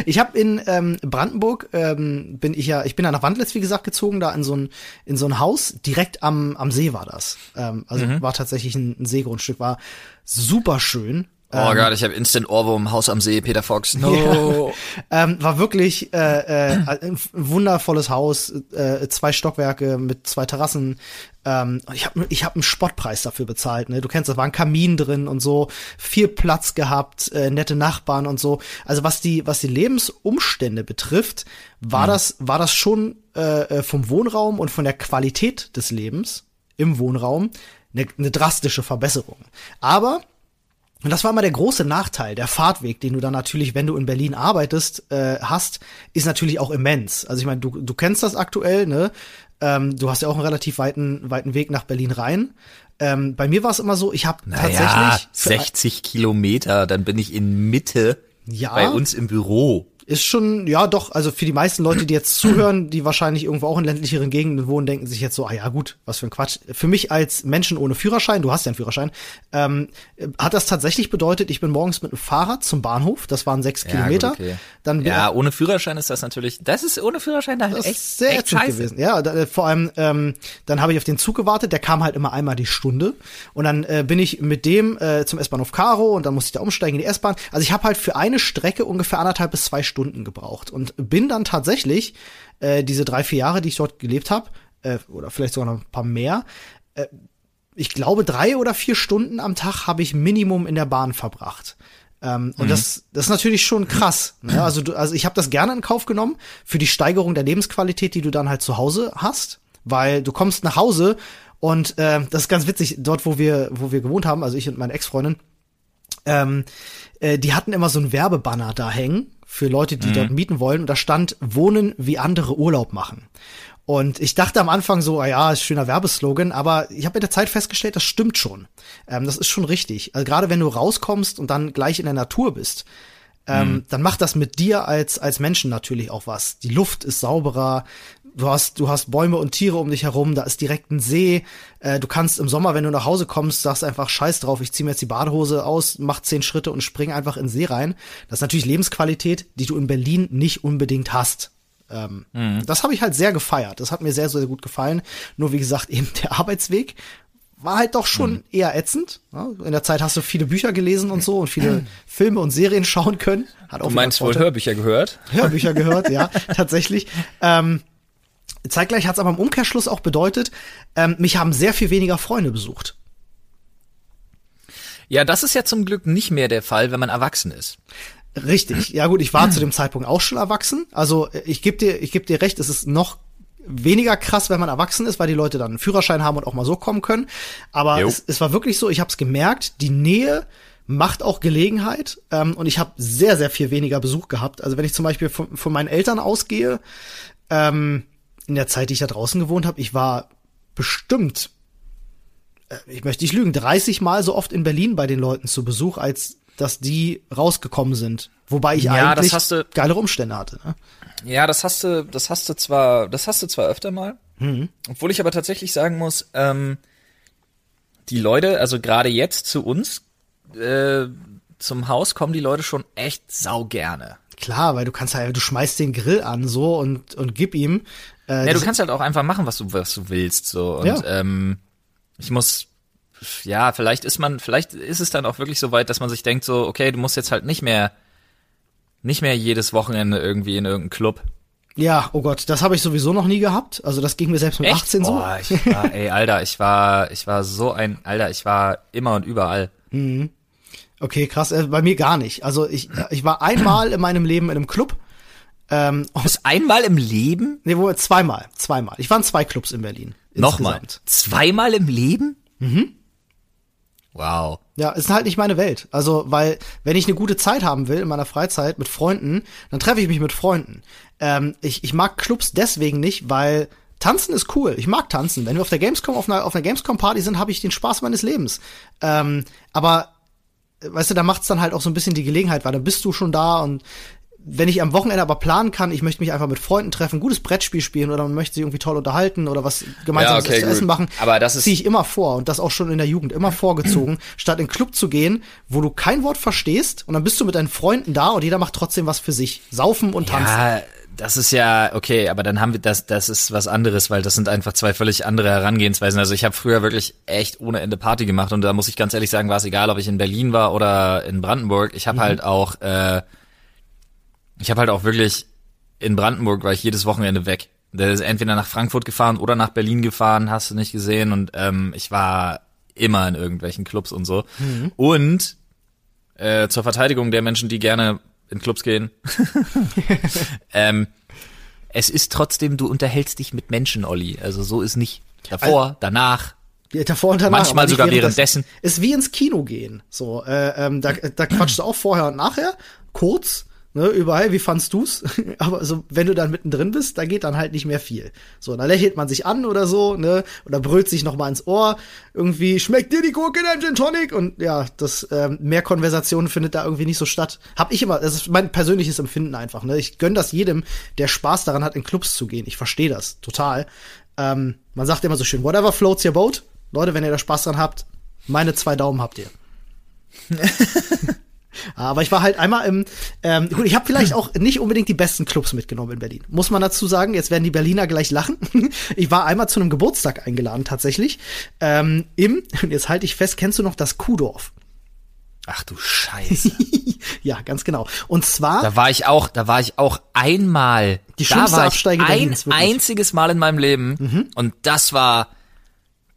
Ich habe in ähm, Brandenburg ähm, bin ich ja, ich bin ja nach Wandlitz wie gesagt gezogen, da in so ein in so ein Haus direkt am am See war das. Ähm, also war tatsächlich ein, ein Seegrundstück, war super schön. Oh Gott, ich habe Instant Ohrwurm, Haus am See, Peter Fox. (laughs) No. Ähm, war wirklich äh, äh, ein wundervolles Haus, äh, zwei Stockwerke mit zwei Terrassen. Ähm, ich habe ich hab einen Spottpreis dafür bezahlt. Ne? Du kennst, da war ein Kamin drin und so, viel Platz gehabt, äh, nette Nachbarn und so. Also was die was die Lebensumstände betrifft, war das war das schon äh, äh, vom Wohnraum und von der Qualität des Lebens im Wohnraum eine, eine drastische Verbesserung. Aber und das war immer der große Nachteil, der Fahrtweg, den du dann natürlich, wenn du in Berlin arbeitest, äh, hast, ist natürlich auch immens. Also ich meine, du, du kennst das aktuell, ne? Ähm, du hast ja auch einen relativ weiten, weiten Weg nach Berlin rein. Ähm, bei mir war es immer so, ich habe Naja, tatsächlich für- 60 Kilometer, dann bin ich in Mitte Ja. bei uns im Büro. Ist schon, ja doch, also für die meisten Leute, die jetzt zuhören, die wahrscheinlich irgendwo auch in ländlicheren Gegenden wohnen, denken sich jetzt so, ah ja gut, was für ein Quatsch. Für mich als Menschen ohne Führerschein, du hast ja einen Führerschein, ähm, hat das tatsächlich bedeutet, ich bin morgens mit dem Fahrrad zum Bahnhof, das waren sechs Kilometer. gut, okay. Dann bin ja, ohne Führerschein ist das natürlich, das ist ohne Führerschein da Das echt, sehr echt ätzend scheiße. gewesen. Ja, da, äh, vor allem, ähm, dann habe ich auf den Zug gewartet, der kam halt immer einmal die Stunde. Und dann äh, bin ich mit dem äh, zum S-Bahnhof Karo und dann musste ich da umsteigen in die S-Bahn. Also ich habe halt für eine Strecke ungefähr anderthalb bis zwei Stunden gebraucht. Und bin dann tatsächlich äh, diese drei, vier Jahre, die ich dort gelebt habe, äh, oder vielleicht sogar noch ein paar mehr, äh, ich glaube, drei oder vier Stunden am Tag habe ich Minimum in der Bahn verbracht. Ähm, und das, das ist natürlich schon krass. Ne? Also, du, also ich habe das gerne in Kauf genommen für die Steigerung der Lebensqualität, die du dann halt zu Hause hast, weil du kommst nach Hause und äh, das ist ganz witzig. Dort, wo wir, wo wir gewohnt haben, also ich und meine Ex-Freundin, ähm, äh, die hatten immer so ein Werbebanner da hängen für Leute, die dort mieten wollen. Und da stand Wohnen wie andere Urlaub machen. Und ich dachte am Anfang so, ah ja, ist ein schöner Werbeslogan, aber ich habe mit der Zeit festgestellt, das stimmt schon. Ähm, das ist schon richtig. Also gerade wenn du rauskommst und dann gleich in der Natur bist, ähm, dann macht das mit dir als als Menschen natürlich auch was. Die Luft ist sauberer, du hast du hast Bäume und Tiere um dich herum, da ist direkt ein See. Äh, du kannst im Sommer, wenn du nach Hause kommst, sagst einfach Scheiß drauf, ich ziehe mir jetzt die Badehose aus, mach zehn Schritte und spring einfach in den See rein. Das ist natürlich Lebensqualität, die du in Berlin nicht unbedingt hast. Ähm, Das habe ich halt sehr gefeiert. Das hat mir sehr, sehr gut gefallen. Nur wie gesagt, (laughs) eben der Arbeitsweg war halt doch schon eher ätzend. Ja, in der Zeit hast du viele Bücher gelesen und so und viele (clears throat) Filme und Serien schauen können. Hat auch Du meinst wohl. Hörbücher gehört? Hörbücher gehört, ja, (laughs) tatsächlich. Ähm, zeitgleich hat es aber im Umkehrschluss auch bedeutet, ähm, mich haben sehr viel weniger Freunde besucht. Ja, das ist ja zum Glück nicht mehr der Fall, wenn man erwachsen ist. Richtig. Ja gut, ich war zu dem Zeitpunkt auch schon erwachsen. Also ich gebe dir, ich geb dir recht, es ist noch weniger krass, wenn man erwachsen ist, weil die Leute dann einen Führerschein haben und auch mal so kommen können. Aber es, es war wirklich so, ich habe es gemerkt, die Nähe macht auch Gelegenheit ähm, und ich habe sehr, sehr viel weniger Besuch gehabt. Also wenn ich zum Beispiel von, von meinen Eltern ausgehe, ähm, in der Zeit, die ich da draußen gewohnt habe, ich war bestimmt, äh, ich möchte nicht lügen, 30 Mal so oft in Berlin bei den Leuten zu Besuch als dass die rausgekommen sind. Wobei ich Ja, eigentlich du- geilere Umstände hatte. Ne? Ja, das hast du, das hast du zwar, das hast du zwar öfter mal. Mhm. Obwohl ich aber tatsächlich sagen muss, ähm, die Leute, also gerade jetzt zu uns, äh, zum Haus kommen die Leute schon echt sau gerne. Klar, weil du kannst halt, du schmeißt den Grill an so und, und gib ihm. Äh, Ja, du kannst halt auch einfach machen, was du, was du willst, so. Und Ja. ähm, ich muss, ja, vielleicht ist man, vielleicht ist es dann auch wirklich so weit, dass man sich denkt, so, okay, du musst jetzt halt nicht mehr, nicht mehr jedes Wochenende irgendwie in irgendeinen Club. ja, oh Gott, das habe ich sowieso noch nie gehabt. Also das ging mir selbst mit 18 so. Boah, ich war, ey, Alter, ich war, ich war so ein, Alter, ich war immer und überall. (laughs) Okay, krass. Äh, bei mir gar nicht. Also ich, ich war einmal in meinem Leben in einem Club. Ähm, bist einmal im Leben? nee, wo zweimal, zweimal. Ich war in zwei Clubs in Berlin. Nochmal. insgesamt. Zweimal im Leben? Mhm. Wow. Ja, ist halt nicht meine Welt. Also, weil, wenn ich eine gute Zeit haben will in meiner Freizeit mit Freunden, dann treffe ich mich mit Freunden. Ähm, ich, ich mag Clubs deswegen nicht, weil Tanzen ist cool. Ich mag tanzen. Wenn wir auf der Gamescom, auf einer, auf einer Gamescom-Party sind, habe ich den Spaß meines Lebens. Ähm, aber, weißt du, da macht's dann halt auch so ein bisschen die Gelegenheit, weil dann bist du schon da und wenn ich am Wochenende aber planen kann, ich möchte mich einfach mit Freunden treffen, gutes Brettspiel spielen oder man möchte sich irgendwie toll unterhalten oder was gemeinsam Ja, okay, zu essen machen, Aber das ziehe ich immer vor und das auch schon in der Jugend immer vorgezogen, statt in einen Club zu gehen, wo du kein Wort verstehst und dann bist du mit deinen Freunden da und jeder macht trotzdem was für sich. Saufen und tanzen. Ja, das ist ja okay, aber dann haben wir das, das ist was anderes, weil das sind einfach zwei völlig andere Herangehensweisen. Also ich habe früher wirklich echt ohne Ende Party gemacht und da muss ich ganz ehrlich sagen, war es egal, ob ich in Berlin war oder in Brandenburg. Ich habe halt auch, äh, ich habe halt auch wirklich in Brandenburg war ich jedes Wochenende weg. Der ist entweder nach Frankfurt gefahren oder nach Berlin gefahren, hast du nicht gesehen und ähm, ich war immer in irgendwelchen Clubs und so. Und äh, zur Verteidigung der Menschen, die gerne in Clubs gehen. (laughs) ähm, es ist trotzdem, du unterhältst dich mit Menschen, Olli. Also so ist nicht. Davor, danach. Ja, Davor und danach. Manchmal sogar währenddessen. währenddessen. Ist wie ins Kino gehen. So, äh, ähm, da, da quatschst du auch vorher und nachher, kurz, ne, überall, wie fandst du's? (laughs) aber so, wenn du dann mittendrin bist, da geht dann halt nicht mehr viel. So, da lächelt man sich an oder so, ne, oder brüllt sich noch mal ins Ohr, irgendwie, schmeckt dir die Gurke in einem Gin Tonic? Und ja, das, ähm, mehr Konversation findet da irgendwie nicht so statt. Hab ich immer, das ist mein persönliches Empfinden einfach, ne. Ich gönn das jedem, der Spaß daran hat, in Clubs zu gehen. Ich verstehe das, total. Ähm, man sagt immer so schön, whatever floats your boat. Leute, wenn ihr da Spaß dran habt, meine zwei Daumen habt ihr. (laughs) Aber ich war halt einmal im, ähm, gut, ich habe vielleicht auch nicht unbedingt die besten Clubs mitgenommen in Berlin. Muss man dazu sagen, jetzt werden die Berliner gleich lachen. (laughs) Ich war einmal zu einem Geburtstag eingeladen tatsächlich. Ähm, Im, und jetzt halte ich fest, kennst du noch das Kuhdorf? Ach du Scheiße. (laughs) ja, ganz genau. Und zwar, Da war ich auch, da war ich auch einmal. Die da schlimmste war ich Absteige ein Berlins. Mhm. einziges Mal in meinem Leben. Und das war,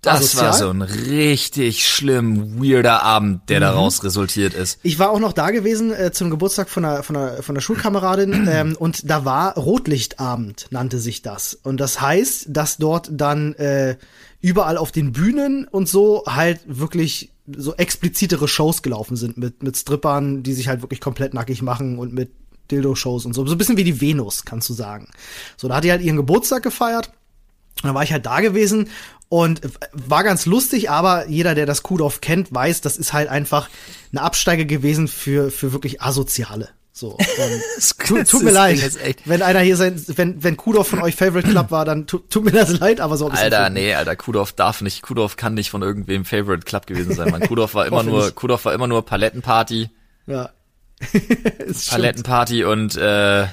das Asozial? war so ein richtig schlimm, weirder Abend, der Mhm. daraus resultiert ist. Ich war auch noch da gewesen äh, zum Geburtstag von einer, von einer, von einer Schulkameradin (clears throat) ähm, und da war Rotlichtabend, nannte sich das. Und das heißt, dass dort dann äh, überall auf den Bühnen und so halt wirklich so explizitere Shows gelaufen sind mit, mit Strippern, die sich halt wirklich komplett nackig machen und mit Dildo-Shows und so. So ein bisschen wie die Venus, kannst du sagen. So, da hat die halt ihren Geburtstag gefeiert. Und dann war ich halt da gewesen und war ganz lustig, aber jeder, der das Kuhdorf kennt, weiß, das ist halt einfach eine Absteige gewesen für, für wirklich Asoziale. So, ähm, tut, tut mir leid, wenn einer hier sein, wenn, wenn Kuhdorf von euch Favorite Club war, dann tut, tut mir das leid, aber so Alter, nee, Alter, Kudorf darf nicht, Kudorf kann nicht von irgendwem Favorite Club gewesen sein. Man, Kudorf war (laughs) immer nur. Kudorf war immer nur Palettenparty, Ja. (laughs) Ist stimmt. Palettenparty und äh,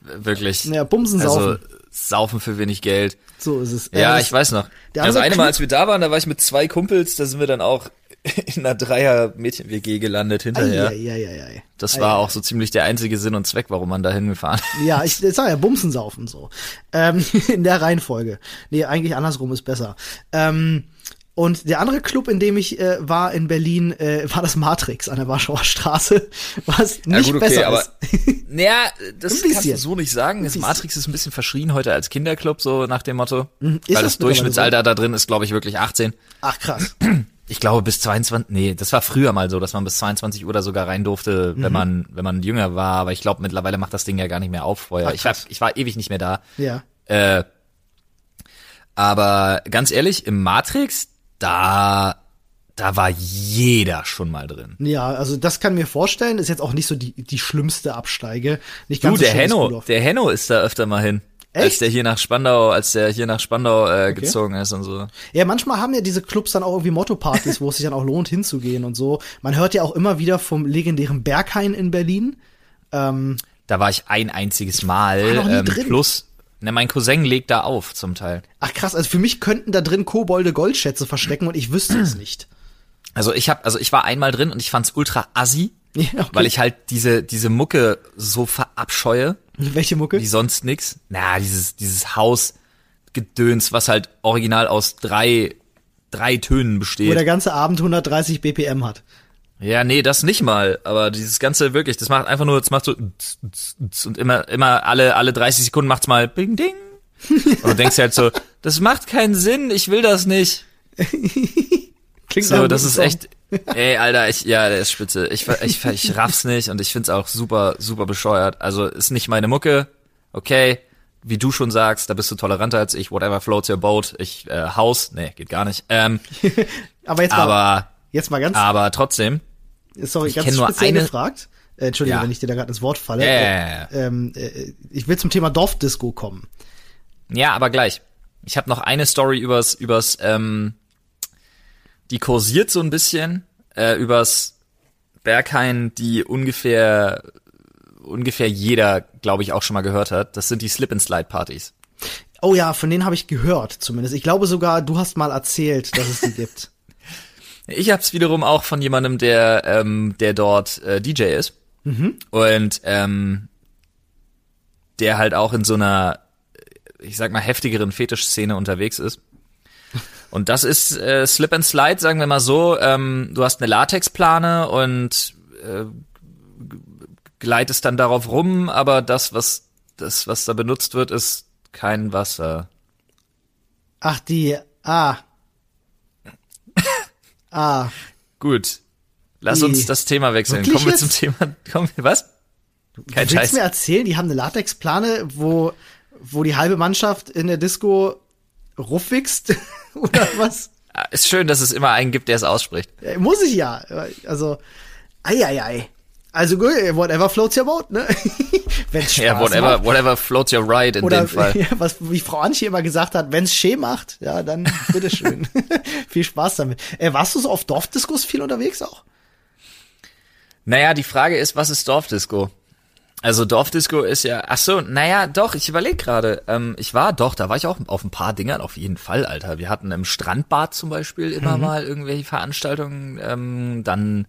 wirklich. Ja, Bumsen also saufen. für wenig Geld. So ist es. Äh, Ja, das- ich weiß noch. der Das andere eine Mal, Club- als wir da waren, da war ich mit zwei Kumpels, da sind wir dann auch (laughs) in einer Dreier-Mädchen-WG gelandet hinterher. Eieieiei. Das Ei, war ei, auch so ziemlich der einzige Sinn und Zweck, warum man da hingefahren Ja, ich, ich sag ja, Bumsen saufen so. Ähm, (laughs) in der Reihenfolge. Nee, eigentlich andersrum ist besser. Ähm, und der andere Club, in dem ich äh, war in Berlin, äh, war das Matrix an der Warschauer Straße, (laughs) was nicht besser ist. (laughs) naja, das kannst du so nicht sagen. Das. Matrix ist ein bisschen verschrien heute als Kinderclub, so nach dem Motto. ist Weil das das Durchschnittsalter da drin ist, glaube ich, wirklich 18. Ach krass. (clears throat) Ich glaube bis 22, nee, das war früher mal so, dass man bis 22 Uhr da sogar rein durfte, Mhm. wenn man, wenn man jünger war. Aber ich glaube, mittlerweile macht das Ding ja gar nicht mehr auf vorher. Ach, ich, war, ich war ewig nicht mehr da. Ja. Äh, aber ganz ehrlich, im Matrix, da, da war jeder schon mal drin. Ja, also das kann mir vorstellen, ist jetzt auch nicht so die, die schlimmste Absteige. Nicht Du, ganz so der wie Henno, der Henno ist da öfter mal hin. Als Echt? der hier nach Spandau, als der hier nach Spandau äh, gezogen ist und so. Ja, manchmal haben ja diese Clubs dann auch irgendwie Motto-Partys, wo es sich dann auch lohnt, hinzugehen und so. Man hört ja auch immer wieder vom legendären Berghain in Berlin. Ähm, Da war ich ein einziges Mal. War noch nie ähm, drin. plus, ne, mein Cousin legt da auf zum Teil. ach krass, also für mich könnten da drin Kobolde Goldschätze verstecken und ich wüsste es (clears throat) nicht. Also ich hab, also ich war einmal drin und ich fand's ultra assi, (laughs) Ja, okay. weil ich halt diese diese Mucke so verabscheue Welche Mucke? wie sonst nix. Na, dieses dieses Hausgedöns, was halt original aus drei drei Tönen Wo besteht. der ganze Abend 130 BPM hat. Ja, nee, das nicht mal, aber dieses ganze wirklich, das macht einfach nur, das macht so und immer immer alle alle 30 Sekunden macht's mal bing ding. Und du denkst halt so, (laughs) das macht keinen Sinn, ich will das nicht. Klingt So, das ist echt, ey, Alter, ich, ja, der ist spitze. Ich, ich, ich raff's nicht und ich find's auch super, super bescheuert. Also, ist nicht meine Mucke, okay. Wie du schon sagst, da bist du toleranter als ich, whatever floats your boat. Ich, äh, Haus, nee, geht gar nicht. Ähm, (laughs) Aber jetzt mal, aber, jetzt mal ganz, aber trotzdem, sorry, ich ganz speziell eine- gefragt. Äh, Entschuldige, Ja. wenn ich dir da gerade ins Wort falle. Äh. Ähm, äh, ich will zum Thema Dorfdisco kommen. ja, aber gleich. Ich habe noch eine Story übers, übers, ähm, die kursiert so ein bisschen, äh, übers Berghain, die ungefähr, ungefähr jeder, glaube ich, auch schon mal gehört hat. Das sind die Slip-and-Slide-Partys. Oh ja, von denen habe ich gehört zumindest. Ich glaube sogar, du hast mal erzählt, dass es die (laughs) gibt. Ich hab's wiederum auch von jemandem, der, ähm, der dort äh, DJ ist. Und ähm, der halt auch in so einer, ich sag mal, heftigeren Fetischszene unterwegs ist. (laughs) Und das ist äh, Slip and Slide, sagen wir mal so. Ähm, du hast eine Latexplane und äh, gleitest dann darauf rum, aber das, was das, was da benutzt wird, ist kein Wasser. Ach, die, ah. Ah, Gut. Lass Die- uns das Thema wechseln. Wirklich Kommen wir jetzt? zum Thema. (laughs) Kommen wir, was? Kein du willst Scheiß. mir erzählen, die haben eine Latexplane, wo, wo die halbe Mannschaft in der Disco ruffwichst? (laughs) Oder was? Ah, Ist schön, dass es immer einen gibt, der es ausspricht. Muss ich ja. Also, ei, ei, ei. Also gut, whatever floats your boat, ne? (laughs) Wenn's Spaß Ja, whatever, macht. whatever floats your ride in Oder dem Fall. (laughs) Ja, was wie Frau Antje immer gesagt hat, wenn's schee macht, ja, dann bitteschön. (laughs) viel Spaß damit. Äh, warst du so auf Dorfdiskus viel unterwegs auch? Naja, die Frage ist, was ist Dorfdisco? Also Dorfdisco ist ja, ach so, naja, doch, ich überlege gerade. Ähm, ich war doch, da war ich auch auf ein paar Dingern, auf jeden Fall, Alter. Wir hatten im Strandbad zum Beispiel immer Mhm. mal irgendwelche Veranstaltungen, ähm, dann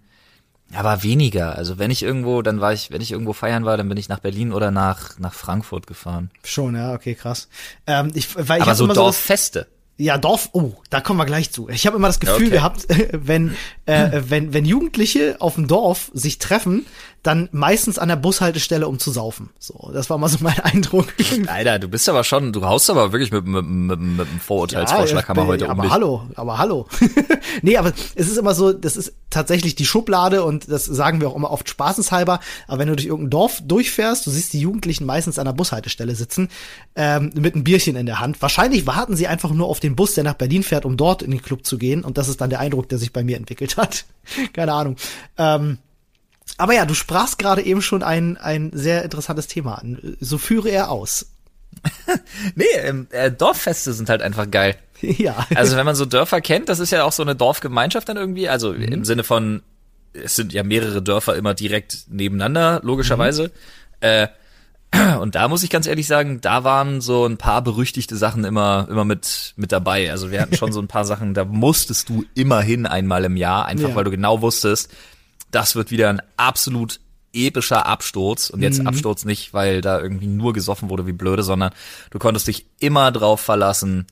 aber weniger. Also wenn ich irgendwo, dann war ich, wenn ich irgendwo feiern war, dann bin ich nach Berlin oder nach nach Frankfurt gefahren. Schon, ja, okay, krass. Ähm, ich, weil ich aber so Dorffeste. Ja, Dorf, oh, da kommen wir gleich zu. Ich habe immer das Gefühl Okay. gehabt, (laughs) wenn, äh, wenn, wenn Jugendliche auf dem Dorf sich treffen, dann meistens an der Bushaltestelle, um zu saufen. So, das war mal so mein (laughs) Eindruck. Alter, du bist aber schon, du haust aber wirklich mit, mit, mit, mit einem Vorurteilsvorschlaghammer Ja, heute um aber dich. hallo, aber hallo. (laughs) nee, aber es ist immer so, das ist tatsächlich die Schublade und das sagen wir auch immer oft spaßenshalber. Aber wenn du durch irgendein Dorf durchfährst, du siehst die Jugendlichen meistens an der Bushaltestelle sitzen, ähm, mit einem Bierchen in der Hand. Wahrscheinlich warten sie einfach nur auf den Bus, der nach Berlin fährt, um dort in den Club zu gehen. Und das ist dann der Eindruck, der sich bei mir entwickelt hat. (laughs) Keine Ahnung. Ähm, aber ja, du sprachst gerade eben schon ein, ein sehr interessantes Thema an. So führe er aus. (laughs) Nee, ähm, äh, Dorffeste sind halt einfach geil. (laughs) ja. Also wenn man so Dörfer kennt, das ist ja auch so eine Dorfgemeinschaft dann irgendwie. Also Mhm. im Sinne von, es sind ja mehrere Dörfer immer direkt nebeneinander, logischerweise. Mhm. Äh, (clears throat) und da muss ich ganz ehrlich sagen, da waren so ein paar berüchtigte Sachen immer, immer mit, mit dabei. Also wir hatten schon so ein paar (laughs) Sachen, da musstest du immerhin einmal im Jahr, einfach Ja. weil du genau wusstest, das wird wieder ein absolut epischer Absturz. Und jetzt Absturz nicht, weil da irgendwie nur gesoffen wurde wie blöde, sondern du konntest dich immer drauf verlassen.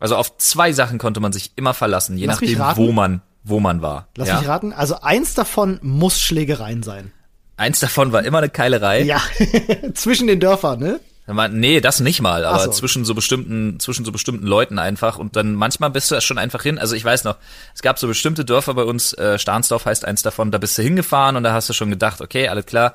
Also auf zwei Sachen konnte man sich immer verlassen, je Lass nachdem, wo man, wo man war. Lass ja? mich raten. Also eins davon muss Schlägereien sein. Eins davon war immer eine Keilerei. Ja, (laughs) zwischen den Dörfern, ne? Nee, das nicht mal, aber so. zwischen so bestimmten, zwischen so bestimmten Leuten einfach. Und dann manchmal bist du da schon einfach hin. Also ich weiß noch, es gab so bestimmte Dörfer bei uns, äh, Stahnsdorf heißt eins davon, da bist du hingefahren und da hast du schon gedacht, okay, alles klar,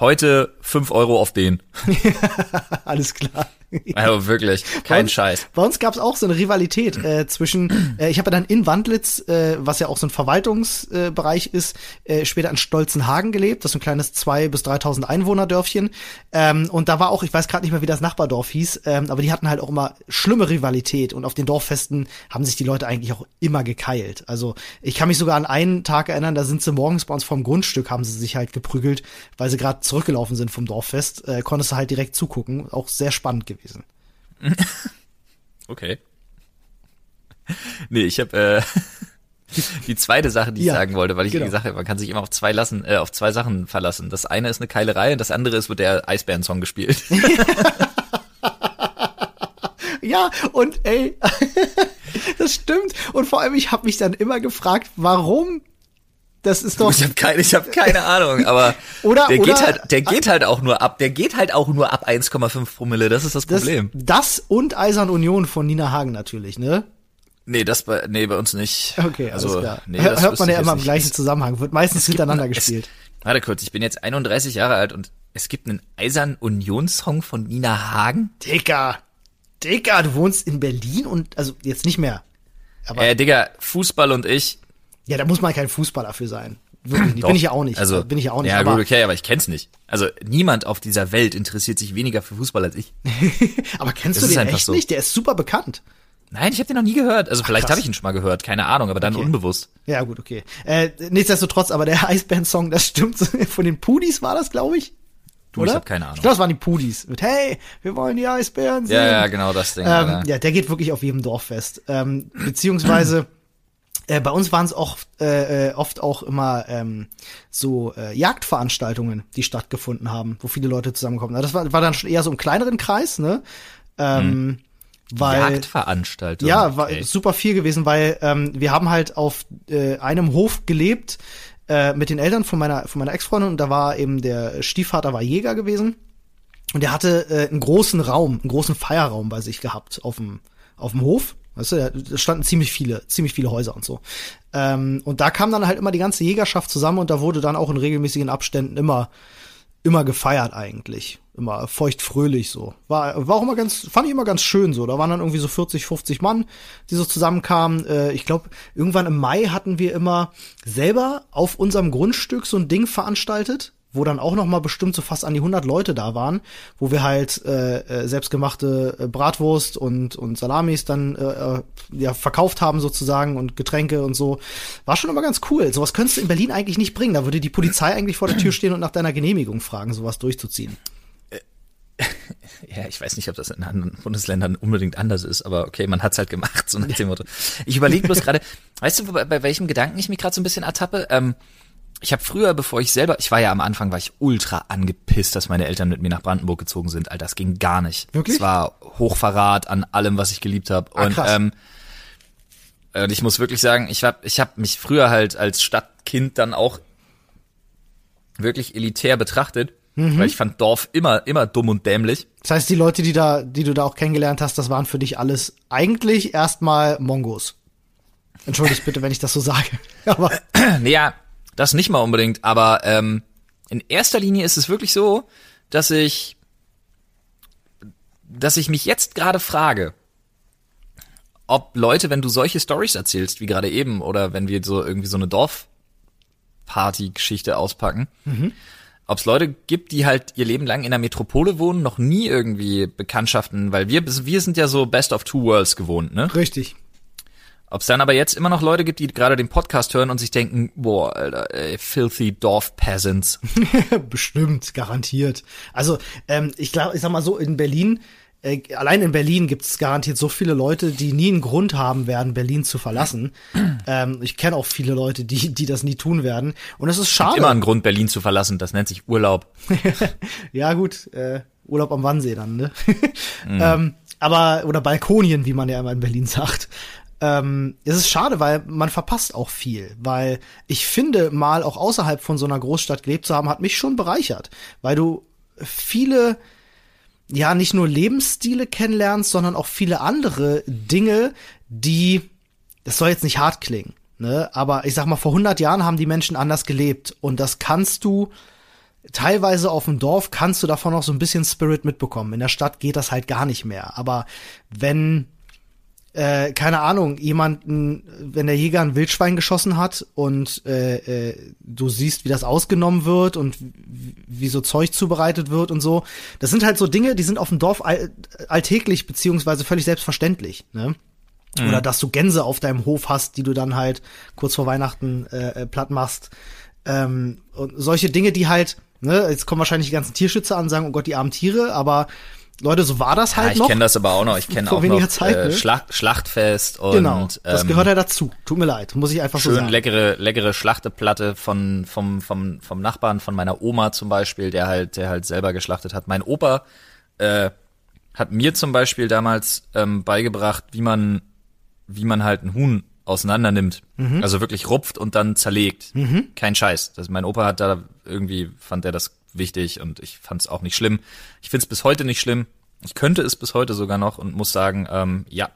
heute fünf Euro auf den. (laughs) Alles klar. (laughs) Also wirklich, kein uns, Scheiß. Bei uns gab es auch so eine Rivalität äh, zwischen, äh, ich habe ja dann in Wandlitz, äh, was ja auch so ein Verwaltungsbereich ist, äh, später in Stolzenhagen gelebt, das ist ein kleines zwei bis 3.000 Einwohnerdörfchen. Ähm, und da war auch, ich weiß gerade nicht mehr, wie das Nachbardorf hieß, ähm, aber die hatten halt auch immer schlimme Rivalität. Und auf den Dorffesten haben sich die Leute eigentlich auch immer gekeilt. Also ich kann mich sogar an einen Tag erinnern, da sind sie morgens bei uns vom Grundstück, haben sie sich halt geprügelt, weil sie gerade zurückgelaufen sind vom Dorffest. Äh, konntest du halt direkt zugucken. Auch sehr spannend gewesen. (laughs) okay. Nee, ich habe äh, (laughs) die zweite Sache, die ich Ja, sagen wollte, weil ich genau. gesagt habe, man kann sich immer auf zwei lassen, äh, auf zwei Sachen verlassen. Das eine ist eine Keilerei und das andere ist, wird der Eisbären-Song gespielt. (laughs) Ja, und ey, das stimmt. Und vor allem, ich habe mich dann immer gefragt, warum? Das ist (laughs) doch. Ich habe keine, ich habe keine Ahnung, aber (laughs) Oder- der oder- geht halt, der geht halt auch nur ab, der geht halt auch nur ab 1,5 Promille. Das ist das Das, Problem. das und Eisern Union von Nina Hagen natürlich, ne? nee, das bei, nee, bei uns nicht. Okay, also, alles klar. Nee, das Hört man ja immer im gleichen Zusammenhang, wird meistens hintereinander Es- gespielt. Warte kurz, ich bin jetzt 31 Jahre alt und es gibt einen Eisern Union-Song von Nina Hagen. Dicker, Dicker, du wohnst in Berlin und, also jetzt nicht mehr. Aber Äh, Digga, Fußball und ich. Ja, da muss man kein Fußballer für sein. Wirklich nicht. Doch. Bin ich ja auch nicht. Also bin ich ja auch nicht. Ja, aber, gut, okay, aber ich kenn's nicht. Also niemand auf dieser Welt interessiert sich weniger für Fußball als ich. (laughs) aber kennst Das du den echt so. nicht? Der ist super bekannt. Nein, ich habe den noch nie gehört. Also vielleicht krass. habe ich ihn schon mal gehört, keine Ahnung, aber dann Okay. unbewusst. Ja, gut, okay. Äh, nichtsdestotrotz, aber der (laughs) Eisband-Song, das stimmt. (laughs) Von den Pudis war das, glaube ich. Du, Oder? ich habe keine Ahnung. Ich glaube, das waren die Pudis. Mit Hey, wir wollen die Eisbären sehen. Ja, ja, genau das Ding. Ähm, ja, der geht wirklich auf jedem Dorffest. Ähm, beziehungsweise (clears throat) äh, bei uns waren es auch äh, äh, oft auch immer ähm, so äh, Jagdveranstaltungen, die stattgefunden haben, wo viele Leute zusammenkommen. Na, Das war, war dann schon eher so im kleineren Kreis, ne? Ähm, weil Jagdveranstaltung. ja, war okay. super viel gewesen, weil ähm, wir haben halt auf äh, einem Hof gelebt äh, mit den Eltern von meiner von meiner Ex-Freundin und da war eben der Stiefvater war Jäger gewesen und der hatte äh, einen großen Raum, einen großen Feierraum bei sich gehabt auf dem auf dem Hof. Weißt du, da- standen ziemlich viele, ziemlich viele Häuser und so. Ähm, und da kam dann halt immer die ganze Jägerschaft zusammen und da wurde dann auch in regelmäßigen Abständen immer immer gefeiert eigentlich. Immer feuchtfröhlich so. War, war auch immer ganz, fand ich immer ganz schön so. Da waren dann irgendwie so 40, 50 Mann, die so zusammenkamen. Äh, ich glaube, irgendwann im Mai hatten wir immer selber auf unserem Grundstück so ein Ding veranstaltet, wo dann auch noch mal bestimmt so fast an die 100 Leute da waren, wo wir halt äh, äh, selbstgemachte äh, Bratwurst und und Salamis dann äh, äh, ja verkauft haben sozusagen und Getränke und so. War schon immer ganz cool. Sowas könntest du in Berlin eigentlich nicht bringen. Da würde die Polizei eigentlich vor der Tür stehen und nach deiner Genehmigung fragen, sowas durchzuziehen. (laughs) Ja, ich weiß nicht, ob das in anderen Bundesländern unbedingt anders ist, aber okay, man hat's halt gemacht, so nach dem Motto. Ich überlege bloß (laughs) gerade, weißt du, bei, bei welchem Gedanken ich mich gerade so ein bisschen ertappe? Ähm, ich habe früher, bevor ich selber, ich war ja am Anfang, war ich ultra angepisst, dass meine Eltern mit mir nach Brandenburg gezogen sind. Alter, das ging gar nicht. Wirklich? Es war Hochverrat an allem, was ich geliebt habe. Ah, und krass. ähm, und ich muss wirklich sagen, ich habe ich hab mich früher halt als Stadtkind dann auch wirklich elitär betrachtet, Mhm. weil ich fand Dorf immer immer dumm und dämlich. Das heißt, die Leute, die da, die du da auch kennengelernt hast, das waren für dich alles eigentlich erstmal Mongos. Entschuldigt bitte, wenn ich das so sage. (laughs) Aber Naja, das nicht mal unbedingt, aber ähm, in erster Linie ist es wirklich so, dass ich, dass ich mich jetzt gerade frage, ob Leute, wenn du solche Stories erzählst, wie gerade eben, oder wenn wir so irgendwie so eine Dorfparty-Geschichte auspacken, ob es Leute gibt, die halt ihr Leben lang in der Metropole wohnen, noch nie irgendwie Bekanntschaften, weil wir, wir sind ja so Best of Two Worlds gewohnt, ne? richtig. Ob es dann aber jetzt immer noch Leute gibt, die gerade den Podcast hören und sich denken, boah, Alter, ey, filthy Dorf Peasants. (laughs) Bestimmt, garantiert. Also, ähm, ich glaube, ich sag mal so, in Berlin, äh, allein in Berlin gibt es garantiert so viele Leute, die nie einen Grund haben werden, Berlin zu verlassen. (clears throat) ähm, ich kenne auch viele Leute, die, die das nie tun werden. Und es ist schade. Immer ein Grund, Berlin zu verlassen. Das nennt sich Urlaub. (laughs) ja, gut, äh, Urlaub am Wannsee dann, ne? (laughs) ähm, aber, oder Balkonien, wie man ja immer in Berlin sagt. Ähm, es ist schade, weil man verpasst auch viel, weil ich finde, mal auch außerhalb von so einer Großstadt gelebt zu haben, hat mich schon bereichert, weil du viele, ja, nicht nur Lebensstile kennenlernst, sondern auch viele andere Dinge, die, das soll jetzt nicht hart klingen, ne, aber ich sag mal, vor 100 Jahren haben die Menschen anders gelebt und das kannst du teilweise auf dem Dorf kannst du davon noch so ein bisschen Spirit mitbekommen. In der Stadt geht das halt gar nicht mehr. Aber wenn äh, keine Ahnung, jemanden, wenn der Jäger ein Wildschwein geschossen hat und äh, äh, du siehst, wie das ausgenommen wird und wie so Zeug zubereitet wird und so. Das sind halt so Dinge, die sind auf dem Dorf all alltäglich beziehungsweise völlig selbstverständlich. Ne? Mhm. Oder dass du Gänse auf deinem Hof hast, die du dann halt kurz vor Weihnachten äh, äh platt machst. Ähm, und solche Dinge, die halt, ne, jetzt kommen wahrscheinlich die ganzen Tierschützer an und sagen, oh Gott, die armen Tiere, aber Leute, so war das halt ja, ich noch. Ich kenne das aber auch noch. Ich kenne auch noch Zeit, äh, ne? Schlacht, Schlachtfest und genau. Das ähm, gehört ja dazu. Tut mir leid, muss ich einfach schön so sagen. leckere leckere Schlachteplatte von vom vom vom Nachbarn von meiner Oma zum Beispiel, der halt der halt selber geschlachtet hat. Mein Opa äh, hat mir zum Beispiel damals ähm, beigebracht, wie man wie man halt ein Huhn auseinander nimmt. Mhm. Also wirklich rupft und dann zerlegt. Mhm. Kein Scheiß. Das, mein Opa hat da irgendwie, fand er das wichtig und ich fand es auch nicht schlimm. Ich finde es bis heute nicht schlimm. Ich könnte es bis heute sogar noch und muss sagen, ähm, ja,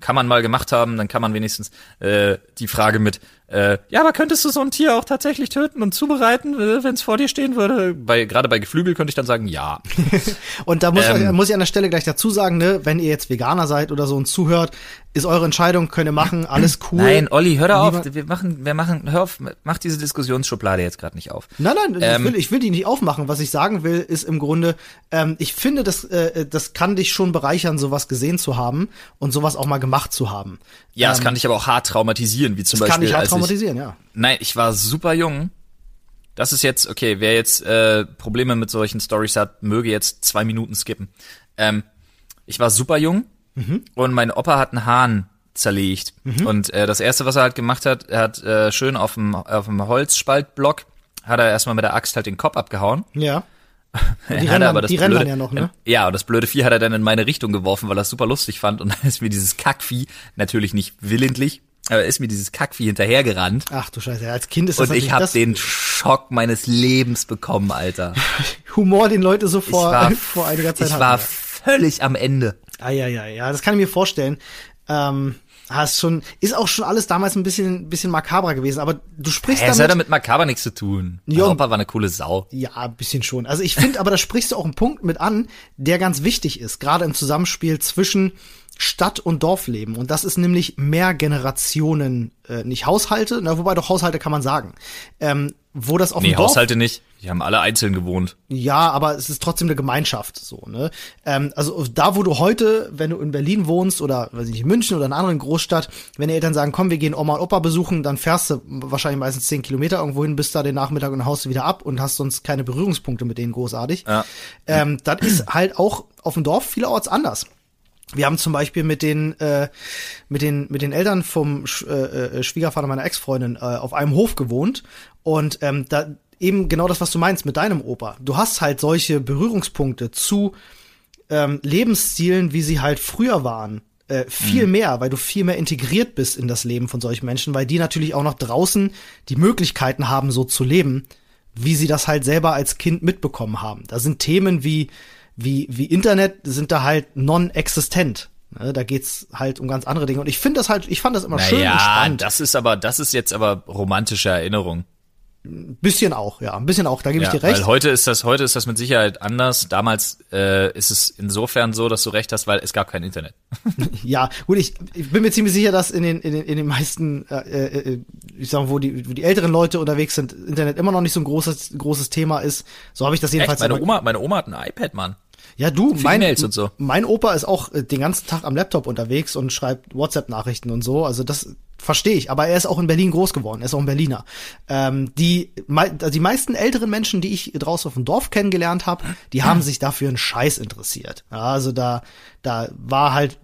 kann man mal gemacht haben, dann kann man wenigstens äh, die Frage mit, äh, ja, aber könntest du so ein Tier auch tatsächlich töten und zubereiten, äh, wenn es vor dir stehen würde? Bei gerade bei Geflügel könnte ich dann sagen, ja. (laughs) und da muss, ähm, muss ich an der Stelle gleich dazu sagen, ne, wenn ihr jetzt Veganer seid oder so und zuhört, ist eure Entscheidung, könnt ihr machen, alles (laughs) cool. Nein, Olli, hör da auf, wir machen, wir machen, hör auf, mach diese Diskussionsschublade jetzt gerade nicht auf. Nein, nein, ähm, ich, will, ich will die nicht aufmachen. Was ich sagen will, ist im Grunde, ähm, ich finde, das, äh, das kann dich schon bereichern, sowas gesehen zu haben und sowas auch mal gemacht zu haben. Ja, es ähm, kann dich aber auch hart traumatisieren, wie zum Beispiel. Hart traumatisieren, ja. Nein, ich war super jung. Das ist jetzt, okay, wer jetzt äh, Probleme mit solchen Stories hat, möge jetzt zwei Minuten skippen. Ähm, ich war super jung mhm. und mein Opa hat einen Hahn zerlegt. Mhm. Und äh, das erste, was er halt gemacht hat, er hat äh, schön auf dem, auf dem Holzspaltblock, hat er erstmal mit der Axt halt den Kopf abgehauen. Ja. (laughs) Die rennen, aber das die blöde, ja noch, ne? Ja, und das blöde Vieh hat er dann in meine Richtung geworfen, weil er es super lustig fand. Und dann ist mir dieses Kackvieh, natürlich nicht willentlich, aber ist mir dieses Kackvieh hinterhergerannt. Ach du Scheiße, als Kind ist das Und ich habe den Schock meines Lebens bekommen, Alter. (laughs) Humor, den Leute so vor, war, (laughs) vor einiger Zeit ich hatten. Ich war völlig am Ende. Ah, ja, ja, ja, das kann ich mir vorstellen. Ähm, hast schon, ist auch schon alles damals ein bisschen, bisschen makaber gewesen, aber du sprichst Hä, damit. Das hat damit makaber nichts zu tun. Ja, Europa war eine coole Sau. Ja, ein bisschen schon. Also ich finde, aber da sprichst du auch einen Punkt mit an, der ganz wichtig ist, gerade im Zusammenspiel zwischen Stadt- und Dorfleben. Und das ist nämlich mehr Generationen, äh, nicht Haushalte, na, wobei doch Haushalte kann man sagen. Ähm, wo das auf nee, dem Dorf, Haushalte nicht. Die haben alle einzeln gewohnt. Ja, aber es ist trotzdem eine Gemeinschaft, so, ne? Ähm, also da, wo du heute, wenn du in Berlin wohnst oder, weiß ich nicht, München oder in einer anderen Großstadt, wenn die Eltern sagen, komm, wir gehen Oma und Opa besuchen, dann fährst du wahrscheinlich meistens zehn Kilometer irgendwo hin, bist da den Nachmittag und haust du wieder ab und hast sonst keine Berührungspunkte mit denen großartig. Ja. Ähm, das ist halt auch auf dem Dorf vielerorts anders. Wir haben zum Beispiel mit den äh, mit den mit den Eltern vom Sch äh, äh, Schwiegervater meiner Ex-Freundin äh, auf einem Hof gewohnt und ähm, da eben genau das, was du meinst mit deinem Opa. Du hast halt solche Berührungspunkte zu ähm, Lebensstilen, wie sie halt früher waren, äh, viel mhm. mehr, weil du viel mehr integriert bist in das Leben von solchen Menschen, weil die natürlich auch noch draußen die Möglichkeiten haben, so zu leben, wie sie das halt selber als Kind mitbekommen haben. Da sind Themen wie wie, wie Internet sind da halt non-existent. Ne, da geht's halt um ganz andere Dinge. Und ich finde das halt, ich fand das immer naja, schön und spannend. das ist aber, das ist jetzt aber romantische Erinnerung. Ein bisschen auch, ja, ein bisschen auch, da gebe ja, ich dir recht. Weil heute ist das, heute ist das mit Sicherheit anders. Damals äh, ist es insofern so, dass du recht hast, weil es gab kein Internet. (laughs) ja, gut, ich, ich bin mir ziemlich sicher, dass in den, in den, in den meisten, äh, äh, ich sag mal, wo die, wo die älteren Leute unterwegs sind, Internet immer noch nicht so ein großes, großes Thema ist. So habe ich das jedenfalls. Echt? Meine Oma, meine Oma hat ein iPad, Mann. Ja, du, mein, so. mein Opa ist auch äh, den ganzen Tag am Laptop unterwegs und schreibt WhatsApp-Nachrichten und so. Also das verstehe ich. Aber er ist auch in Berlin groß geworden. Er ist auch ein Berliner. Ähm, die, also die meisten älteren Menschen, die ich draußen auf dem Dorf kennengelernt habe, die haben sich dafür einen Scheiß interessiert. Ja, also da, da war halt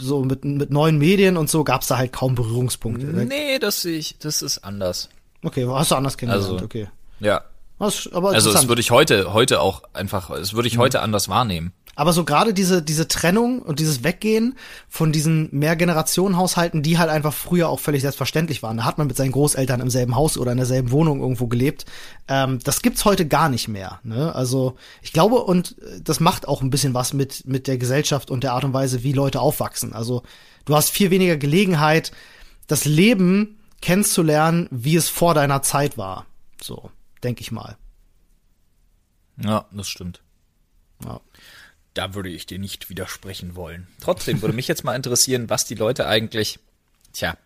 so mit, mit neuen Medien und so gab's da halt kaum Berührungspunkte. Nee, das sehe ich, das ist anders. Okay, hast du anders kennengelernt, also, okay. Ja, was, aber also das würde ich heute, heute auch einfach, es würde ich mhm. heute anders wahrnehmen. Aber so gerade diese, diese Trennung und dieses Weggehen von diesen Mehrgenerationenhaushalten, die halt einfach früher auch völlig selbstverständlich waren. Da hat man mit seinen Großeltern im selben Haus oder in derselben Wohnung irgendwo gelebt. Ähm, das gibt's heute gar nicht mehr. Ne? Also ich glaube, und das macht auch ein bisschen was mit, mit der Gesellschaft und der Art und Weise, wie Leute aufwachsen. Also du hast viel weniger Gelegenheit, das Leben kennenzulernen, wie es vor deiner Zeit war. So denke ich mal. Ja, das stimmt. Ja. Da würde ich dir nicht widersprechen wollen. Trotzdem würde mich jetzt mal interessieren, was die Leute eigentlich, tja,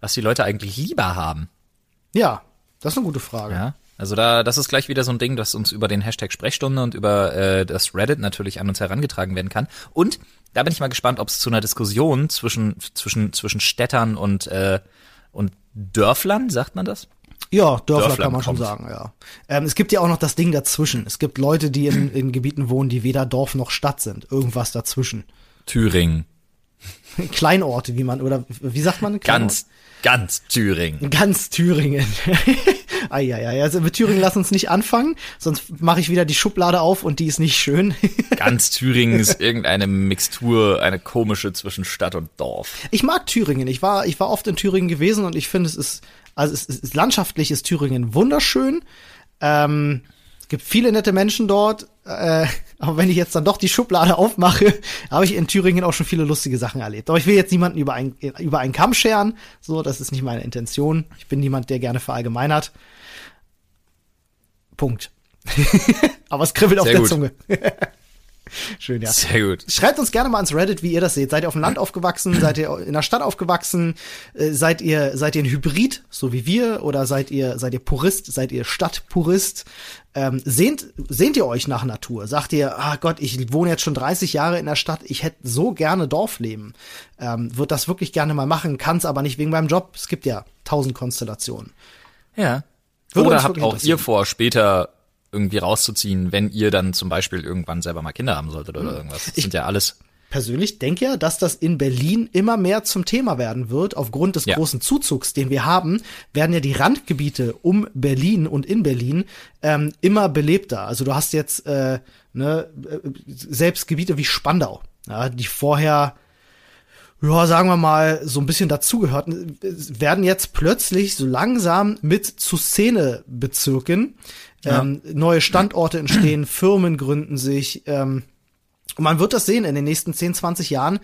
was die Leute eigentlich lieber haben. Ja, das ist eine gute Frage. Ja. Also da, das ist gleich wieder so ein Ding, das uns über den Hashtag Sprechstunde und über äh, das Reddit natürlich an uns herangetragen werden kann. Und da bin ich mal gespannt, ob es zu einer Diskussion zwischen zwischen zwischen Städtern und äh, und Dörflern, sagt man das? Ja, Dörfler Dörfler kann man schon kommt. sagen, ja. Ähm, es gibt ja auch noch das Ding dazwischen. Es gibt Leute, die in, in Gebieten wohnen, die weder Dorf noch Stadt sind. Irgendwas dazwischen. Thüringen. (laughs) Kleinorte, wie man, oder wie sagt man? Ganz, ganz Thüringen. Ganz Thüringen. (laughs) Eieiei, also mit Thüringen lass uns nicht anfangen, sonst mache ich wieder die Schublade auf und die ist nicht schön. (laughs) Ganz Thüringen ist irgendeine Mixtur, eine komische zwischen Stadt und Dorf. Ich mag Thüringen. Ich war, ich war oft in Thüringen gewesen und ich finde, es ist, also es ist, landschaftlich ist Thüringen wunderschön. Ähm, es gibt viele nette Menschen dort. Äh, aber wenn ich jetzt dann doch die Schublade aufmache, (laughs) habe ich in Thüringen auch schon viele lustige Sachen erlebt. Aber ich will jetzt niemanden über einen, über einen Kamm scheren. So, das ist nicht meine Intention. Ich bin niemand, der gerne verallgemeinert. Punkt. (laughs) aber es kribbelt auf Sehr der gut. Zunge. (laughs) Schön, ja. Sehr gut. Schreibt uns gerne mal ans Reddit, wie ihr das seht. Seid ihr auf dem Land aufgewachsen? Seid ihr in der Stadt aufgewachsen? Äh, seid ihr, seid ihr ein Hybrid, so wie wir? Oder seid ihr, seid ihr Purist? Seid ihr Stadtpurist? Ähm, sehnt, sehnt ihr euch nach Natur? Sagt ihr, ah Gott, ich wohne jetzt schon 30 Jahre in der Stadt, ich hätte so gerne Dorfleben. Ähm, Würde das wirklich gerne mal machen, kann es aber nicht wegen meinem Job. Es gibt ja tausend Konstellationen. Ja. Würde Oder habt auch ihr vor, später irgendwie rauszuziehen, wenn ihr dann zum Beispiel irgendwann selber mal Kinder haben solltet oder irgendwas. Das sind ja alles. persönlich denke ja, dass das in Berlin immer mehr zum Thema werden wird. Aufgrund des Ja. großen Zuzugs, den wir haben, werden ja die Randgebiete um Berlin und in Berlin ähm, immer belebter. Also du hast jetzt äh, ne, äh, selbst Gebiete wie Spandau, ja, die vorher ja, sagen wir mal, so ein bisschen dazugehörten, werden jetzt plötzlich so langsam mit zu Ähm, neue Standorte entstehen, (clears throat) Firmen gründen sich. Ähm, und man wird das sehen in den nächsten 10, 20 Jahren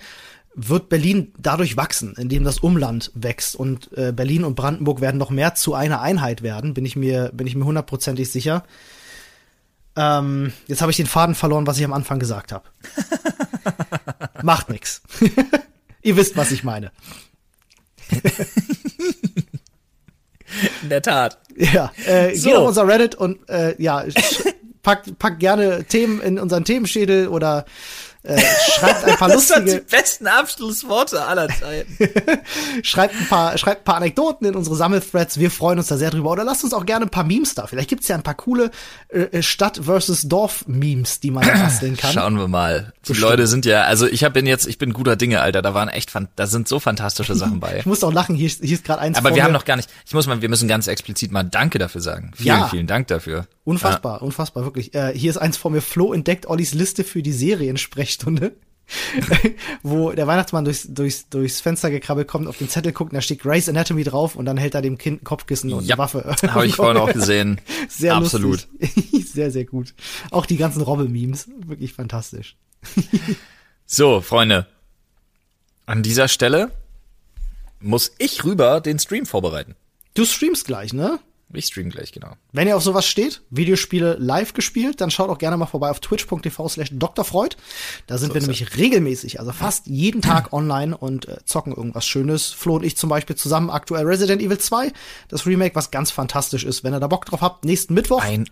wird Berlin dadurch wachsen, indem das Umland wächst und äh, Berlin und Brandenburg werden noch mehr zu einer Einheit werden, bin ich mir bin ich mir hundertprozentig sicher. Ähm, jetzt habe ich den Faden verloren, was ich am Anfang gesagt habe. (laughs) Macht nix. (laughs) Ihr wisst, was ich meine. In der Tat. Ja, äh, So. geht auf unser Reddit und äh, ja, (laughs) packt, packt gerne Themen in unseren Themenschädel oder äh, schreibt ein (laughs) paar Das sind die lustige, besten Abschlussworte aller Zeiten. (laughs) schreibt ein paar, schreibt ein paar Anekdoten in unsere Sammelthreads. Wir freuen uns da sehr drüber. Oder lasst uns auch gerne ein paar Memes da. Vielleicht gibt's ja ein paar coole äh, Stadt versus Dorf Memes, die man da basteln kann. Schauen wir mal. Die Bestimmt. Leute sind ja, also ich hab- bin jetzt, ich bin guter Dinge, Alter. Da waren echt, fan- da sind so fantastische Sachen bei. Ich muss auch lachen. Hier, ist- hier ist gerade eins. Aber vor wir haben mir. noch gar nicht, ich muss mal, wir müssen ganz explizit mal Danke dafür sagen. Vielen, Ja. vielen Dank dafür. Unfassbar, unfassbar, wirklich. Äh, hier ist eins vor mir. Flo entdeckt Ollis Liste für die Seriensprechstunde. (laughs) wo der Weihnachtsmann durchs, durchs, durchs Fenster gekrabbelt kommt, auf den Zettel guckt und da steht Grey's Anatomy drauf und dann hält er dem Kind ein Kopfkissen und Ja, eine Waffe. Habe ich vorhin auch gesehen. (laughs) Sehr Absolut. lustig. (laughs) sehr, sehr gut. Auch die ganzen Robbe-Memes. Wirklich fantastisch. So, Freunde. An dieser Stelle muss ich rüber den Stream vorbereiten. Du streamst gleich, ne? Ich stream gleich, genau. Wenn ihr auf sowas steht, Videospiele live gespielt, dann schaut auch gerne mal vorbei auf twitch.tv slash drfreud. Da sind wir ist nämlich regelmäßig, also fast jeden Tag online und äh, zocken irgendwas Schönes. Flo und ich zum Beispiel zusammen aktuell Resident Evil 2, das Remake, was ganz fantastisch ist. Wenn ihr da Bock drauf habt, nächsten Mittwoch. Ein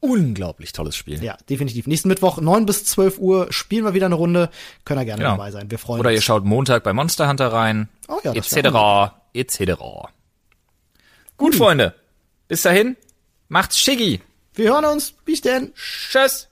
unglaublich tolles Spiel. Ja, definitiv. Nächsten Mittwoch, 9 bis 12 Uhr, spielen wir wieder eine Runde. Könnt ihr gerne Genau. dabei sein. Wir freuen Oder ihr uns. schaut Montag bei Monster Hunter rein. Oh ja, das etc. etc. Gut, Freunde. Bis dahin. Macht's schicki. Wir hören uns. Bis denn. Tschüss.